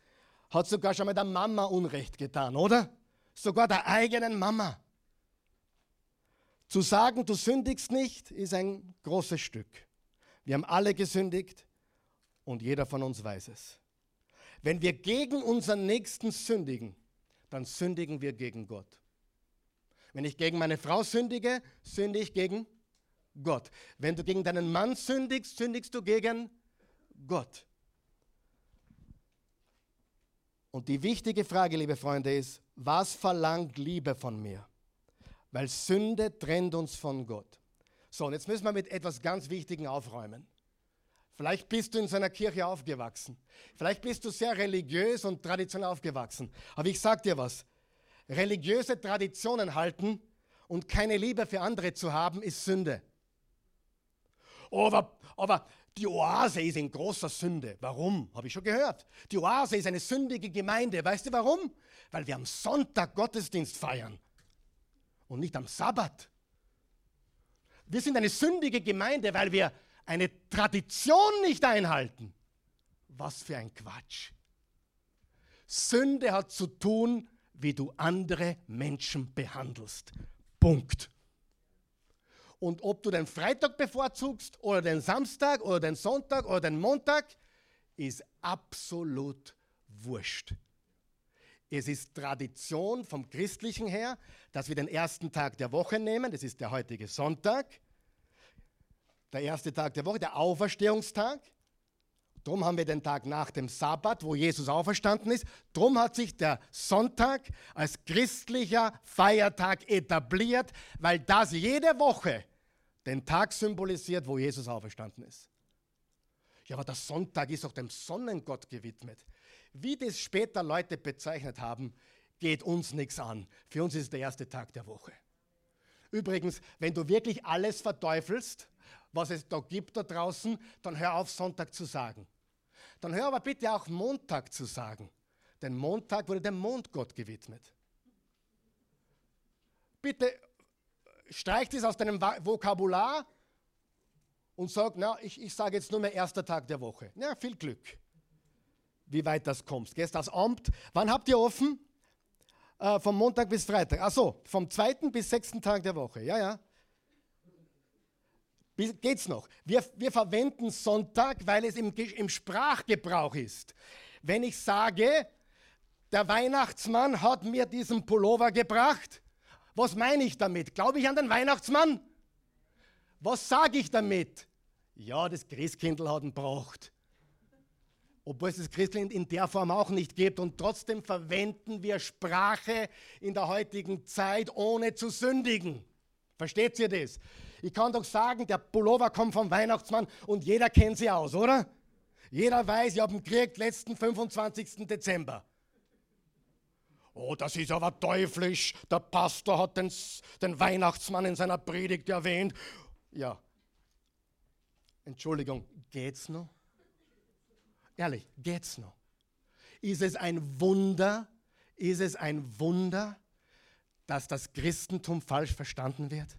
hat sogar schon mal der Mama Unrecht getan, oder? Sogar der eigenen Mama. Zu sagen, du sündigst nicht, ist ein großes Stück. Wir haben alle gesündigt und jeder von uns weiß es. Wenn wir gegen unseren Nächsten sündigen, dann sündigen wir gegen Gott. Wenn ich gegen meine Frau sündige, sündige ich gegen Gott. Wenn du gegen deinen Mann sündigst, sündigst du gegen Gott. Und die wichtige Frage, liebe Freunde, ist, was verlangt Liebe von mir? Weil Sünde trennt uns von Gott. So, und jetzt müssen wir mit etwas ganz Wichtigem aufräumen. Vielleicht bist du in so einer Kirche aufgewachsen. Vielleicht bist du sehr religiös und traditionell aufgewachsen. Aber ich sage dir was. Religiöse Traditionen halten und keine Liebe für andere zu haben, ist Sünde. Aber, aber die Oase ist in großer Sünde. Warum? Habe ich schon gehört. Die Oase ist eine sündige Gemeinde. Weißt du warum? Weil wir am Sonntag Gottesdienst feiern und nicht am Sabbat. Wir sind eine sündige Gemeinde, weil wir eine Tradition nicht einhalten. Was für ein Quatsch. Sünde hat zu tun, wie du andere Menschen behandelst. Punkt. Und ob du den Freitag bevorzugst oder den Samstag oder den Sonntag oder den Montag, ist absolut wurscht. Es ist Tradition vom Christlichen her, dass wir den ersten Tag der Woche nehmen, das ist der heutige Sonntag, der erste Tag der Woche, der Auferstehungstag. Darum haben wir den Tag nach dem Sabbat, wo Jesus auferstanden ist. Darum hat sich der Sonntag als christlicher Feiertag etabliert, weil das jede Woche den Tag symbolisiert, wo Jesus auferstanden ist. Ja, aber der Sonntag ist auch dem Sonnengott gewidmet. Wie das später Leute bezeichnet haben, geht uns nichts an. Für uns ist es der erste Tag der Woche. Übrigens, wenn du wirklich alles verteufelst, was es da gibt da draußen, dann hör auf, Sonntag zu sagen. Dann hör aber bitte auch Montag zu sagen. Denn Montag wurde dem Mondgott gewidmet. Bitte streich das aus deinem Vokabular und sag, na, ich, ich sage jetzt nur mehr erster Tag der Woche. Ja, viel Glück, wie weit das kommst. Gehst das Amt. Wann habt ihr offen? Äh, vom Montag bis Freitag. Achso, vom zweiten bis sechsten Tag der Woche. Ja, ja. Geht's noch? Wir, wir verwenden Sonntag, weil es im, im Sprachgebrauch ist. Wenn ich sage, der Weihnachtsmann hat mir diesen Pullover gebracht, was meine ich damit? Glaube ich an den Weihnachtsmann? Was sage ich damit? Ja, das Christkindl hat ihn braucht. Obwohl es das Christkind in der Form auch nicht gibt und trotzdem verwenden wir Sprache in der heutigen Zeit, ohne zu sündigen. Versteht ihr das? Ich kann doch sagen, der Pullover kommt vom Weihnachtsmann und jeder kennt sie aus, oder? Jeder weiß, ich habe ihn gekriegt letzten 25. Dezember. Oh, das ist aber teuflisch. Der Pastor hat den, den Weihnachtsmann in seiner Predigt erwähnt. Ja. Entschuldigung, geht's noch? Ehrlich, geht's noch? Ist es ein Wunder, ist es ein Wunder, dass das Christentum falsch verstanden wird?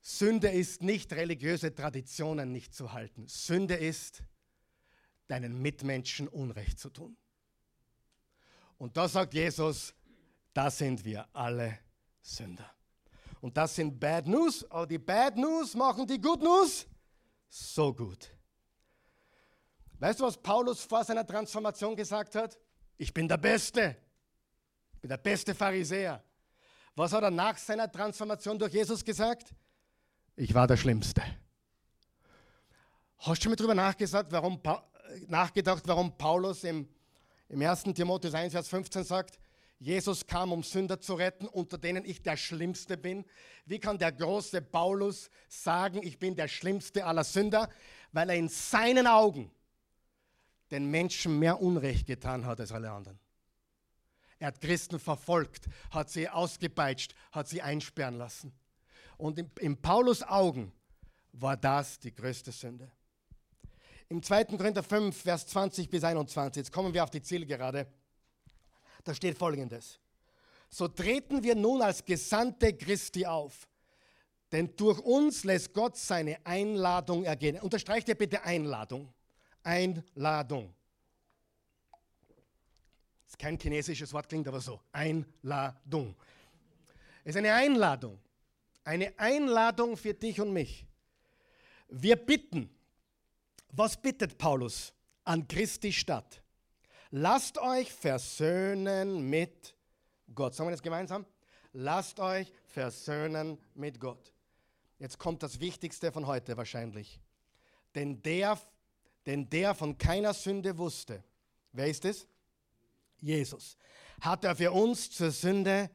Sünde ist nicht religiöse Traditionen nicht zu halten. Sünde ist, deinen Mitmenschen Unrecht zu tun. Und da sagt Jesus, da sind wir alle Sünder. Und das sind Bad News, aber die Bad News machen die Good News so gut. Weißt du, was Paulus vor seiner Transformation gesagt hat? Ich bin der Beste. Ich bin der beste Pharisäer. Was hat er nach seiner Transformation durch Jesus gesagt? Ich war der Schlimmste. Hast du schon mal darüber nachgedacht, warum, nachgedacht, warum Paulus im, im 1. Timotheus 1, Vers 15 sagt, Jesus kam, um Sünder zu retten, unter denen ich der Schlimmste bin. Wie kann der große Paulus sagen, ich bin der Schlimmste aller Sünder? Weil er in seinen Augen den Menschen mehr Unrecht getan hat als alle anderen. Er hat Christen verfolgt, hat sie ausgepeitscht, hat sie einsperren lassen. Und in, in Paulus Augen war das die größte Sünde. Im 2. Korinther 5, Vers 20 bis 21, jetzt kommen wir auf die Zielgerade, da steht folgendes. So treten wir nun als Gesandte Christi auf, denn durch uns lässt Gott seine Einladung ergehen. Unterstreicht ihr bitte Einladung. Einladung. Das ist kein chinesisches Wort, klingt aber so. Einladung. Es ist eine Einladung. Eine Einladung für dich und mich. Wir bitten, was bittet Paulus an Christi Stadt? Lasst euch versöhnen mit Gott. Sagen wir das gemeinsam? Lasst euch versöhnen mit Gott. Jetzt kommt das Wichtigste von heute wahrscheinlich. Denn der, denn der von keiner Sünde wusste, wer ist es? Jesus. Hat er für uns zur Sünde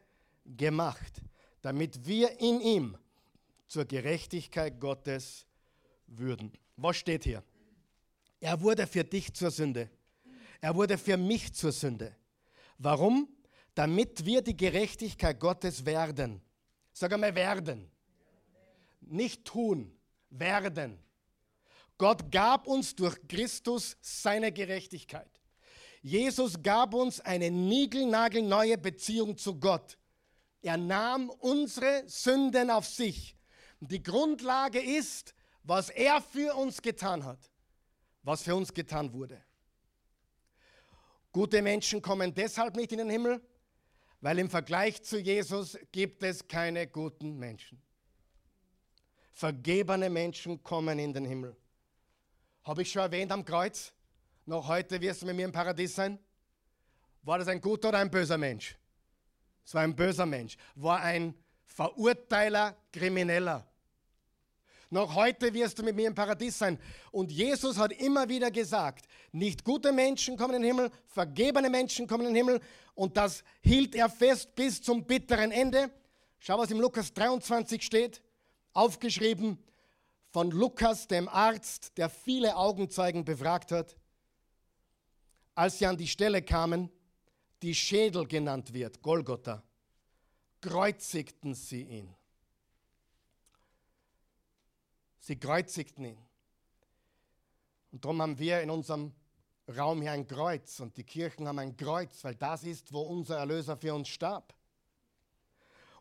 gemacht, damit wir in ihm zur Gerechtigkeit Gottes würden. Was steht hier? Er wurde für dich zur Sünde. Er wurde für mich zur Sünde. Warum? Damit wir die Gerechtigkeit Gottes werden. Sag einmal werden. Nicht tun, werden. Gott gab uns durch Christus seine Gerechtigkeit. Jesus gab uns eine niegelnagelneue Beziehung zu Gott. Er nahm unsere Sünden auf sich. Die Grundlage ist, was er für uns getan hat, was für uns getan wurde. Gute Menschen kommen deshalb nicht in den Himmel, weil im Vergleich zu Jesus gibt es keine guten Menschen. Vergebene Menschen kommen in den Himmel. Habe ich schon erwähnt am Kreuz? Noch heute wirst du mit mir im Paradies sein. War das ein guter oder ein böser Mensch? Es war ein böser Mensch. War ein Verurteiler, Krimineller. Noch heute wirst du mit mir im Paradies sein. Und Jesus hat immer wieder gesagt, nicht gute Menschen kommen in den Himmel, vergebene Menschen kommen in den Himmel. Und das hielt er fest bis zum bitteren Ende. Schau, was im Lukas 23 steht, aufgeschrieben von Lukas, dem Arzt, der viele Augenzeugen befragt hat. Als sie an die Stelle kamen, die Schädel genannt wird, Golgotha, kreuzigten sie ihn. Sie kreuzigten ihn. Und darum haben wir in unserem Raum hier ein Kreuz und die Kirchen haben ein Kreuz, weil das ist, wo unser Erlöser für uns starb.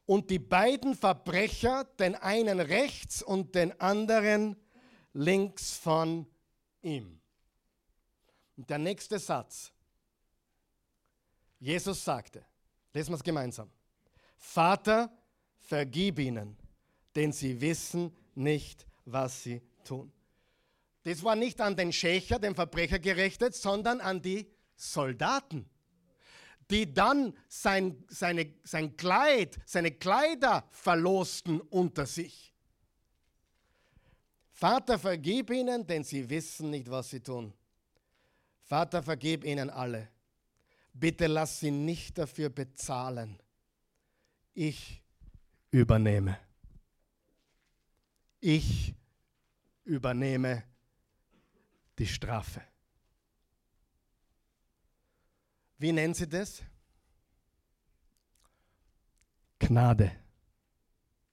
Und die beiden Verbrecher, den einen rechts und den anderen links von ihm. Und der nächste Satz. Jesus sagte, lesen wir es gemeinsam, Vater, vergib ihnen, denn sie wissen nicht, was sie tun. Das war nicht an den Schächer, den Verbrecher gerichtet, sondern an die Soldaten, die dann sein, seine, sein Kleid, seine Kleider verlosten unter sich. Vater, vergib ihnen, denn sie wissen nicht, was sie tun. Vater, vergib ihnen alle. Bitte lass sie nicht dafür bezahlen. Ich übernehme. Ich übernehme die Strafe. Wie nennen Sie das? Gnade.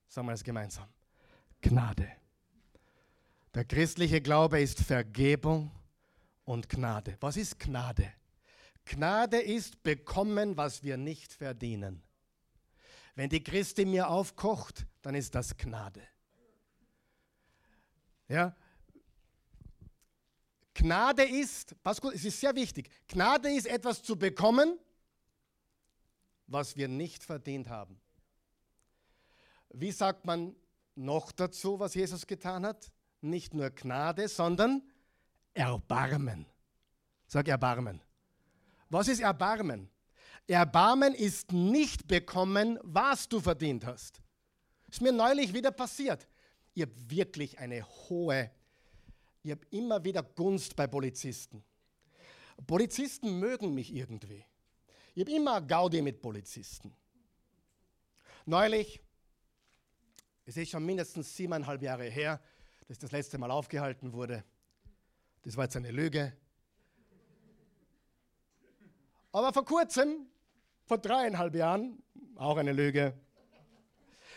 Sagen wir es gemeinsam. Gnade. Der christliche Glaube ist Vergebung und Gnade. Was ist Gnade? Gnade ist bekommen, was wir nicht verdienen. Wenn die Christi mir aufkocht, dann ist das Gnade. Ja? Gnade ist, pass gut, es ist sehr wichtig, Gnade ist etwas zu bekommen, was wir nicht verdient haben. Wie sagt man noch dazu, was Jesus getan hat? Nicht nur Gnade, sondern Erbarmen. Sag Erbarmen. Was ist Erbarmen? Erbarmen ist nicht bekommen, was du verdient hast. Ist mir neulich wieder passiert. Ich habe wirklich eine hohe, ich habe immer wieder Gunst bei Polizisten. Polizisten mögen mich irgendwie. Ich habe immer Gaudi mit Polizisten. Neulich, es ist schon mindestens siebeneinhalb Jahre her, dass das letzte Mal aufgehalten wurde. Das war jetzt eine Lüge. Aber vor kurzem, vor dreieinhalb Jahren, auch eine Lüge.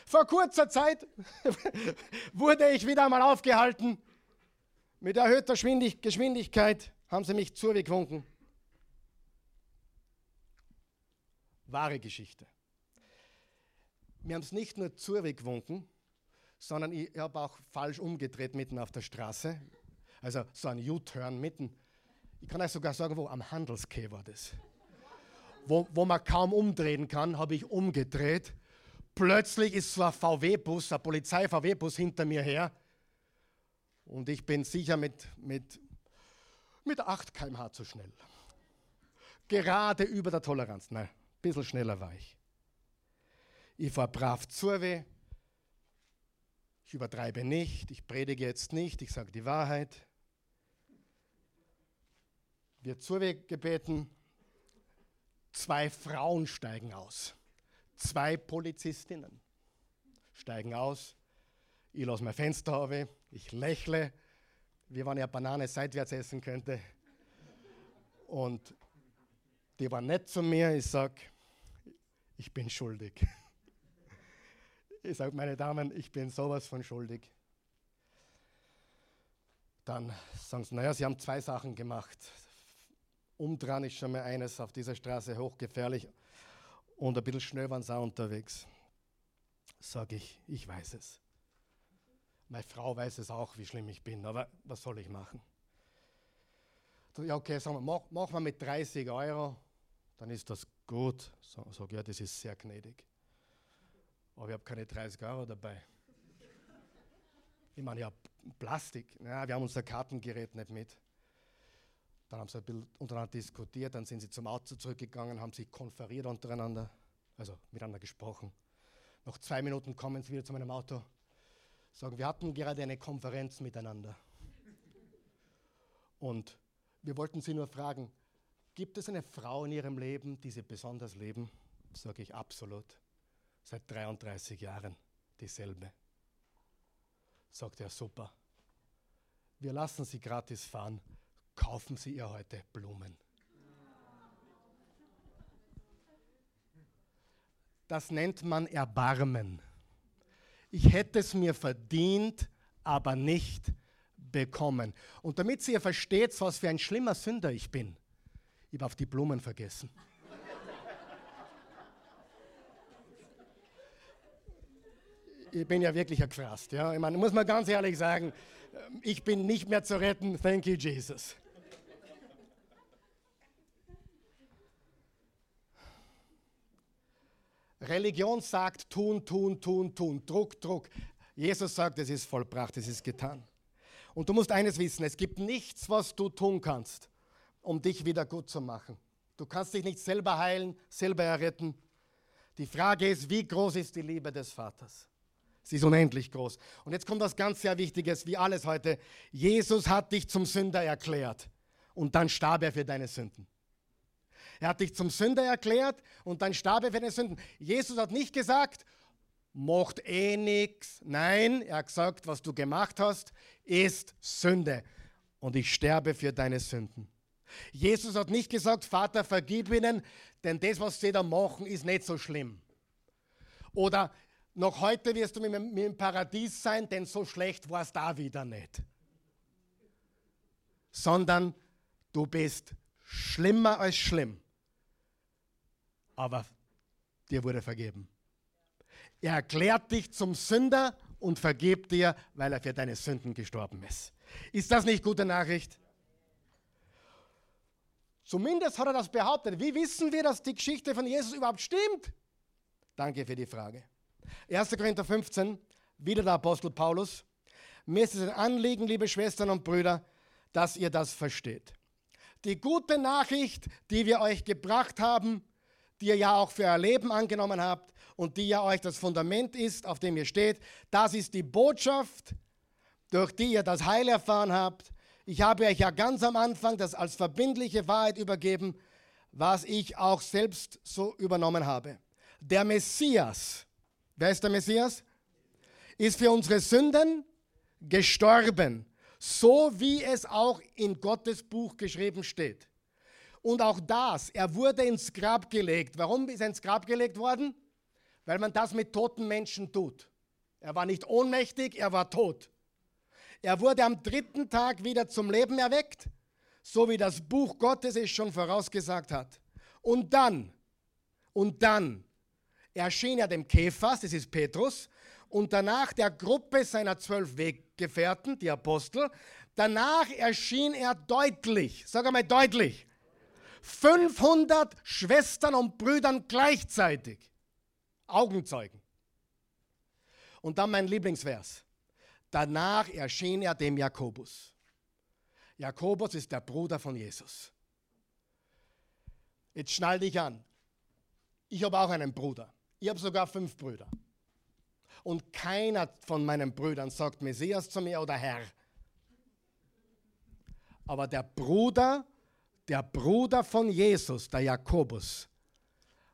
Vor kurzer Zeit [LAUGHS] wurde ich wieder einmal aufgehalten. Mit erhöhter Geschwindigkeit haben sie mich zurückgewunken. Wahre Geschichte. Wir haben es nicht nur zurückgewunken, sondern ich habe auch falsch umgedreht mitten auf der Straße. Also so ein U-Turn mitten. Ich kann euch sogar sagen, wo am Handelsquai war das. Wo, wo man kaum umdrehen kann, habe ich umgedreht. Plötzlich ist so ein VW-Bus, ein Polizei-VW-Bus hinter mir her. Und ich bin sicher mit, mit, mit 8 km/h zu schnell. Gerade über der Toleranz. Nein, ein bisschen schneller war ich. Ich fahre brav zur Weh. Ich übertreibe nicht. Ich predige jetzt nicht. Ich sage die Wahrheit. Wird zur Weh gebeten. Zwei Frauen steigen aus. Zwei Polizistinnen steigen aus. Ich lasse mein Fenster auf. Ich lächle, wie wenn ich eine Banane seitwärts essen könnte. Und die war nett zu mir. Ich sage, ich bin schuldig. Ich sage, meine Damen, ich bin sowas von schuldig. Dann sagen sie, naja, sie haben zwei Sachen gemacht. Umdrehen ist schon mal eines auf dieser Straße hochgefährlich und ein bisschen schnell waren sie auch unterwegs. Sage ich, ich weiß es. Meine Frau weiß es auch, wie schlimm ich bin, aber was soll ich machen? Ja, okay, sagen wir, mach, machen wir mit 30 Euro, dann ist das gut. So, sag ja, das ist sehr gnädig. Aber ich habe keine 30 Euro dabei. Ich meine, ja, Plastik. Ja, wir haben unser Kartengerät nicht mit. Dann haben sie ein bisschen untereinander diskutiert, dann sind sie zum Auto zurückgegangen, haben sich konferiert untereinander, also miteinander gesprochen. Nach zwei Minuten kommen sie wieder zu meinem Auto, sagen, wir hatten gerade eine Konferenz miteinander. Und wir wollten sie nur fragen, gibt es eine Frau in ihrem Leben, die sie besonders leben? Sage ich absolut. Seit 33 Jahren dieselbe. Sagt er, super. Wir lassen sie gratis fahren kaufen Sie ihr heute Blumen. Das nennt man Erbarmen. Ich hätte es mir verdient, aber nicht bekommen. Und damit ihr versteht, was für ein schlimmer Sünder ich bin, ich habe auf die Blumen vergessen. ich bin ja wirklich ein. Ja? Ich meine, muss man ganz ehrlich sagen, ich bin nicht mehr zu retten. Thank you, Jesus. Religion sagt tun, tun, tun, tun, Druck, Druck. Jesus sagt, es ist vollbracht, es ist getan. Und du musst eines wissen, es gibt nichts, was du tun kannst, um dich wieder gut zu machen. Du kannst dich nicht selber heilen, selber erretten. Die Frage ist, wie groß ist die Liebe des Vaters? Sie ist unendlich groß. Und jetzt kommt was ganz sehr Wichtiges, wie alles heute. Jesus hat dich zum Sünder erklärt und dann starb er für deine Sünden. Er hat dich zum Sünder erklärt und dann starb er für deine Sünden. Jesus hat nicht gesagt, macht eh nichts. Nein, er hat gesagt, was du gemacht hast, ist Sünde. Und ich sterbe für deine Sünden. Jesus hat nicht gesagt, Vater, vergib ihnen, denn das, was sie da machen, ist nicht so schlimm. Oder noch heute wirst du mit mir im Paradies sein, denn so schlecht war es da wieder nicht. Sondern du bist schlimmer als schlimm aber dir wurde vergeben. Er erklärt dich zum Sünder und vergibt dir, weil er für deine Sünden gestorben ist. Ist das nicht gute Nachricht? Zumindest hat er das behauptet. Wie wissen wir, dass die Geschichte von Jesus überhaupt stimmt? Danke für die Frage. 1. Korinther 15, wieder der Apostel Paulus. Mir ist es ein Anliegen, liebe Schwestern und Brüder, dass ihr das versteht. Die gute Nachricht, die wir euch gebracht haben, die ihr ja auch für euer Leben angenommen habt und die ja euch das Fundament ist, auf dem ihr steht, das ist die Botschaft, durch die ihr das Heil erfahren habt. Ich habe euch ja ganz am Anfang das als verbindliche Wahrheit übergeben, was ich auch selbst so übernommen habe. Der Messias, wer ist der Messias? Ist für unsere Sünden gestorben, so wie es auch in Gottes Buch geschrieben steht. Und auch das, er wurde ins Grab gelegt. Warum ist er ins Grab gelegt worden? Weil man das mit toten Menschen tut. Er war nicht ohnmächtig, er war tot. Er wurde am dritten Tag wieder zum Leben erweckt, so wie das Buch Gottes es schon vorausgesagt hat. Und dann, und dann erschien er dem Kephas, das ist Petrus, und danach der Gruppe seiner zwölf Weggefährten, die Apostel. Danach erschien er deutlich, sag einmal deutlich, 500 Schwestern und Brüdern gleichzeitig. Augenzeugen. Und dann mein Lieblingsvers. Danach erschien er dem Jakobus. Jakobus ist der Bruder von Jesus. Jetzt schnall dich an. Ich habe auch einen Bruder. Ich habe sogar fünf Brüder. Und keiner von meinen Brüdern sagt Messias zu mir oder Herr. Aber der Bruder, der Bruder von Jesus, der Jakobus,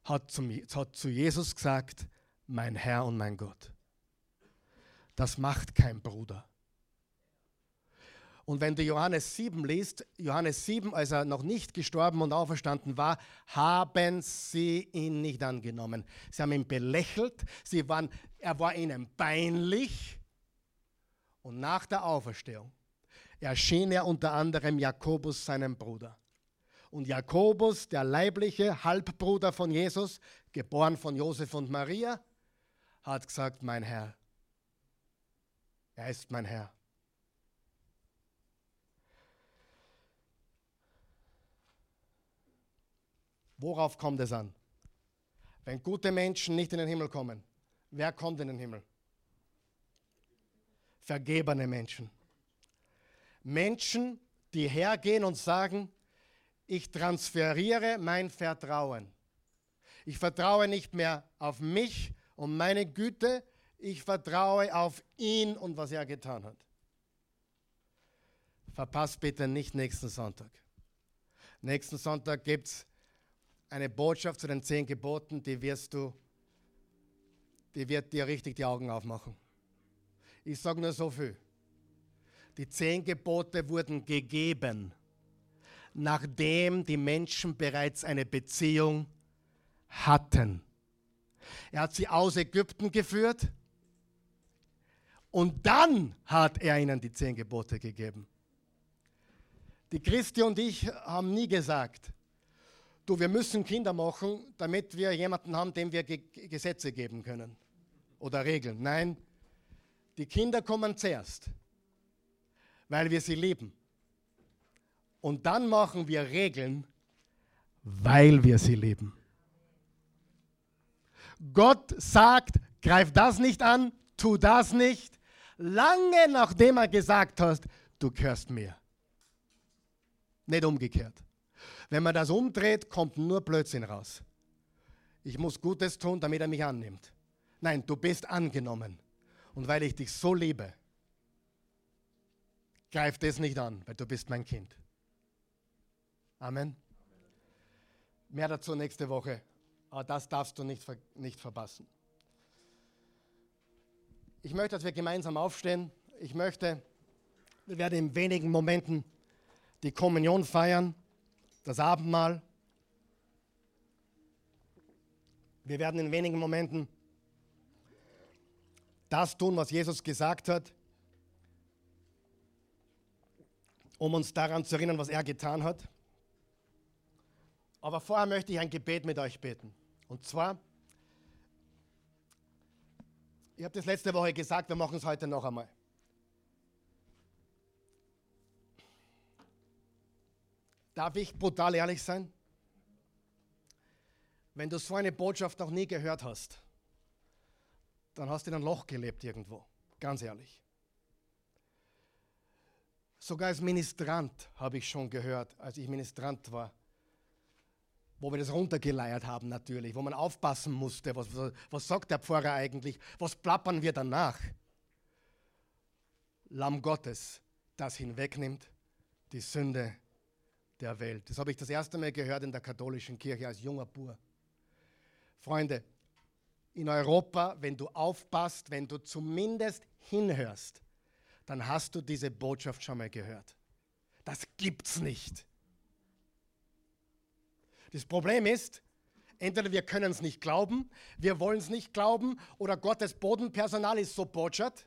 hat zu, hat zu Jesus gesagt, mein Herr und mein Gott. Das macht kein Bruder. Und wenn du Johannes 7 liest, Johannes 7, als er noch nicht gestorben und auferstanden war, haben sie ihn nicht angenommen. Sie haben ihn belächelt, sie waren, er war ihnen peinlich. Und nach der Auferstehung erschien er unter anderem Jakobus, seinem Bruder. Und Jakobus, der leibliche Halbbruder von Jesus, geboren von Josef und Maria, hat gesagt, mein Herr, er ist mein Herr. Worauf kommt es an? Wenn gute Menschen nicht in den Himmel kommen, wer kommt in den Himmel? Vergebene Menschen. Menschen, die hergehen und sagen, ich transferiere mein Vertrauen. Ich vertraue nicht mehr auf mich und meine Güte, ich vertraue auf ihn und was er getan hat. Verpasst bitte nicht nächsten Sonntag. Nächsten Sonntag gibt es eine Botschaft zu den zehn Geboten, die wirst du, die wird dir richtig die Augen aufmachen. Ich sage nur so viel. Die zehn Gebote wurden gegeben, nachdem die Menschen bereits eine Beziehung hatten. Er hat sie aus Ägypten geführt und dann hat er ihnen die zehn Gebote gegeben. Die Christi und ich haben nie gesagt, du, wir müssen Kinder machen, damit wir jemanden haben, dem wir Ge Gesetze geben können oder Regeln. Nein, die Kinder kommen zuerst, weil wir sie lieben. Und dann machen wir Regeln, weil wir sie lieben. Gott sagt, greif das nicht an, tu das nicht, lange nachdem er gesagt hast, du gehörst mir. Nicht umgekehrt. Wenn man das umdreht, kommt nur Blödsinn raus. Ich muss Gutes tun, damit er mich annimmt. Nein, du bist angenommen. Und weil ich dich so liebe, greif das nicht an, weil du bist mein Kind. Amen. Mehr dazu nächste Woche. Aber das darfst du nicht, nicht verpassen. Ich möchte, dass wir gemeinsam aufstehen. Ich möchte, wir werden in wenigen Momenten die Kommunion feiern das Abendmahl. Wir werden in wenigen Momenten das tun, was Jesus gesagt hat, um uns daran zu erinnern, was er getan hat. Aber vorher möchte ich ein Gebet mit euch beten. Und zwar, ich habe das letzte Woche gesagt, wir machen es heute noch einmal. Darf ich brutal ehrlich sein? Wenn du so eine Botschaft noch nie gehört hast dann hast du in einem Loch gelebt irgendwo. Ganz ehrlich. Sogar als Ministrant habe ich schon gehört, als ich Ministrant war, wo wir das runtergeleiert haben natürlich, wo man aufpassen musste, was, was sagt der Pfarrer eigentlich, was plappern wir danach. Lamm Gottes, das hinwegnimmt die Sünde der Welt. Das habe ich das erste Mal gehört in der katholischen Kirche als junger Bur. Freunde, in Europa, wenn du aufpasst, wenn du zumindest hinhörst, dann hast du diese Botschaft schon mal gehört. Das gibt's nicht. Das Problem ist, entweder wir können es nicht glauben, wir wollen es nicht glauben, oder Gottes Bodenpersonal ist so botschert,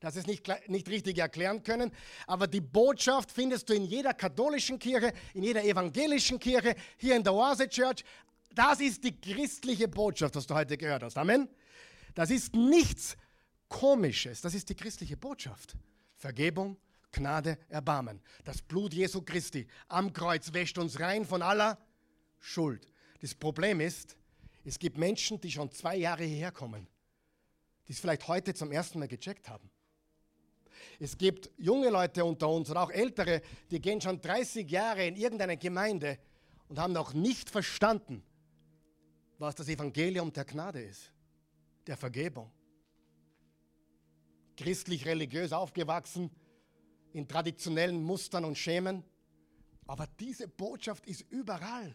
dass sie es nicht, nicht richtig erklären können. Aber die Botschaft findest du in jeder katholischen Kirche, in jeder evangelischen Kirche, hier in der Oase Church. Das ist die christliche Botschaft, was du heute gehört hast. Amen. Das ist nichts Komisches, das ist die christliche Botschaft. Vergebung, Gnade, Erbarmen. Das Blut Jesu Christi am Kreuz wäscht uns rein von aller Schuld. Das Problem ist, es gibt Menschen, die schon zwei Jahre hierher kommen, die es vielleicht heute zum ersten Mal gecheckt haben. Es gibt junge Leute unter uns und auch ältere, die gehen schon 30 Jahre in irgendeine Gemeinde und haben noch nicht verstanden, was das Evangelium der Gnade ist, der Vergebung. Christlich-religiös aufgewachsen, in traditionellen Mustern und Schemen. Aber diese Botschaft ist überall.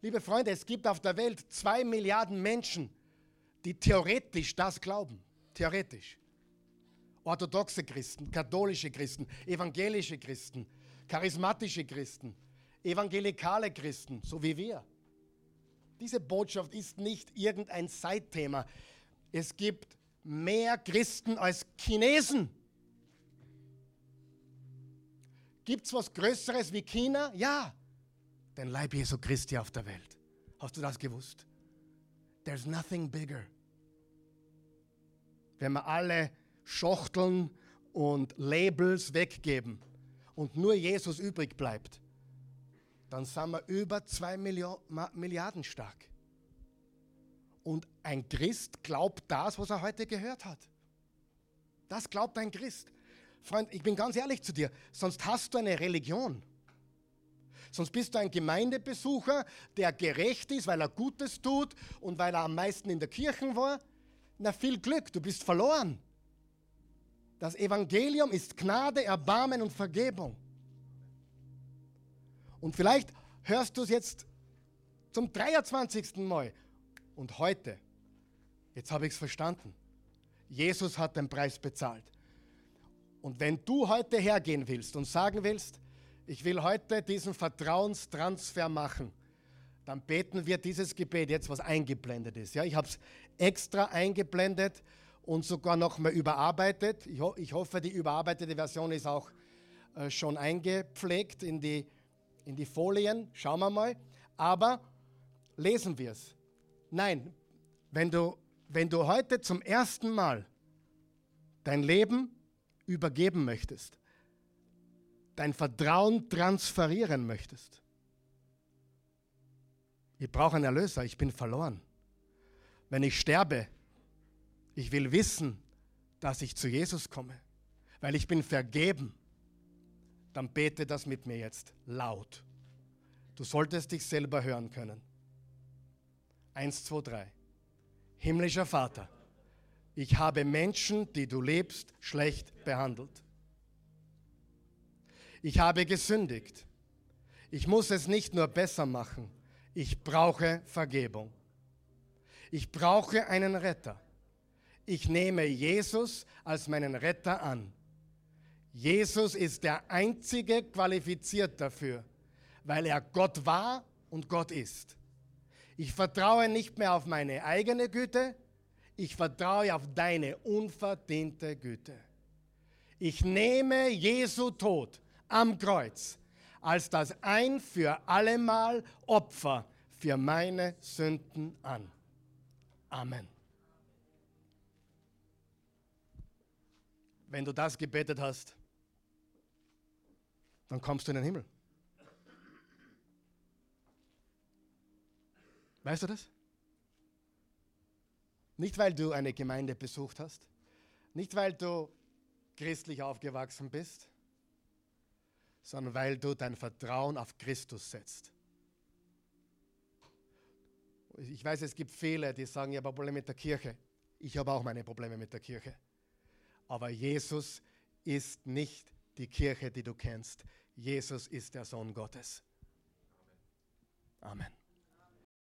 Liebe Freunde, es gibt auf der Welt zwei Milliarden Menschen, die theoretisch das glauben. Theoretisch. Orthodoxe Christen, katholische Christen, evangelische Christen, charismatische Christen, evangelikale Christen, so wie wir. Diese Botschaft ist nicht irgendein Zeitthema. Es gibt mehr Christen als Chinesen. Gibt es was Größeres wie China? Ja, den Leib Jesu Christi auf der Welt. Hast du das gewusst? There's nothing bigger. Wenn wir alle Schachteln und Labels weggeben und nur Jesus übrig bleibt, dann sind wir über zwei Milliarden stark. Und ein Christ glaubt das, was er heute gehört hat. Das glaubt ein Christ. Freund, ich bin ganz ehrlich zu dir, sonst hast du eine Religion. Sonst bist du ein Gemeindebesucher, der gerecht ist, weil er Gutes tut und weil er am meisten in der Kirche war. Na viel Glück, du bist verloren. Das Evangelium ist Gnade, Erbarmen und Vergebung. Und vielleicht hörst du es jetzt zum 23. Mal. Und heute, jetzt habe ich es verstanden. Jesus hat den Preis bezahlt. Und wenn du heute hergehen willst und sagen willst, ich will heute diesen Vertrauenstransfer machen, dann beten wir dieses Gebet jetzt, was eingeblendet ist. Ja, ich habe es extra eingeblendet und sogar noch mal überarbeitet. Ich, ho ich, hoffe, die überarbeitete Version ist auch äh, schon eingepflegt in die, in die Folien. Schauen wir mal. Aber lesen wir es. Nein, wenn du, wenn du heute zum ersten Mal dein Leben übergeben möchtest, dein Vertrauen transferieren möchtest, ich brauche einen Erlöser, ich bin verloren. Wenn ich sterbe, ich will wissen, dass ich zu Jesus komme, weil ich bin vergeben. Dann bete das mit mir jetzt laut. Du solltest dich selber hören können. Eins, zwei, drei. Himmlischer Vater, ich habe Menschen, die du lebst, schlecht behandelt. Ich habe gesündigt. Ich muss es nicht nur besser machen, ich brauche Vergebung. Ich brauche einen Retter ich nehme Jesus als meinen Retter an. Jesus ist der einzige qualifiziert dafür, weil er Gott war und Gott ist. Ich vertraue nicht mehr auf meine eigene Güte, ich vertraue auf deine unverdiente Güte. Ich nehme Jesu Tod am Kreuz als das ein für allemal Opfer für meine Sünden an. Amen. Wenn du das gebetet hast, dann kommst du in den Himmel. Weißt du das? Nicht, weil du eine Gemeinde besucht hast, nicht, weil du christlich aufgewachsen bist, sondern weil du dein Vertrauen auf Christus setzt. Ich weiß, es gibt viele, die sagen, ich habe Probleme mit der Kirche. Ich habe auch meine Probleme mit der Kirche. Aber Jesus ist nicht die Kirche, die du kennst. Jesus ist der Sohn Gottes. Amen.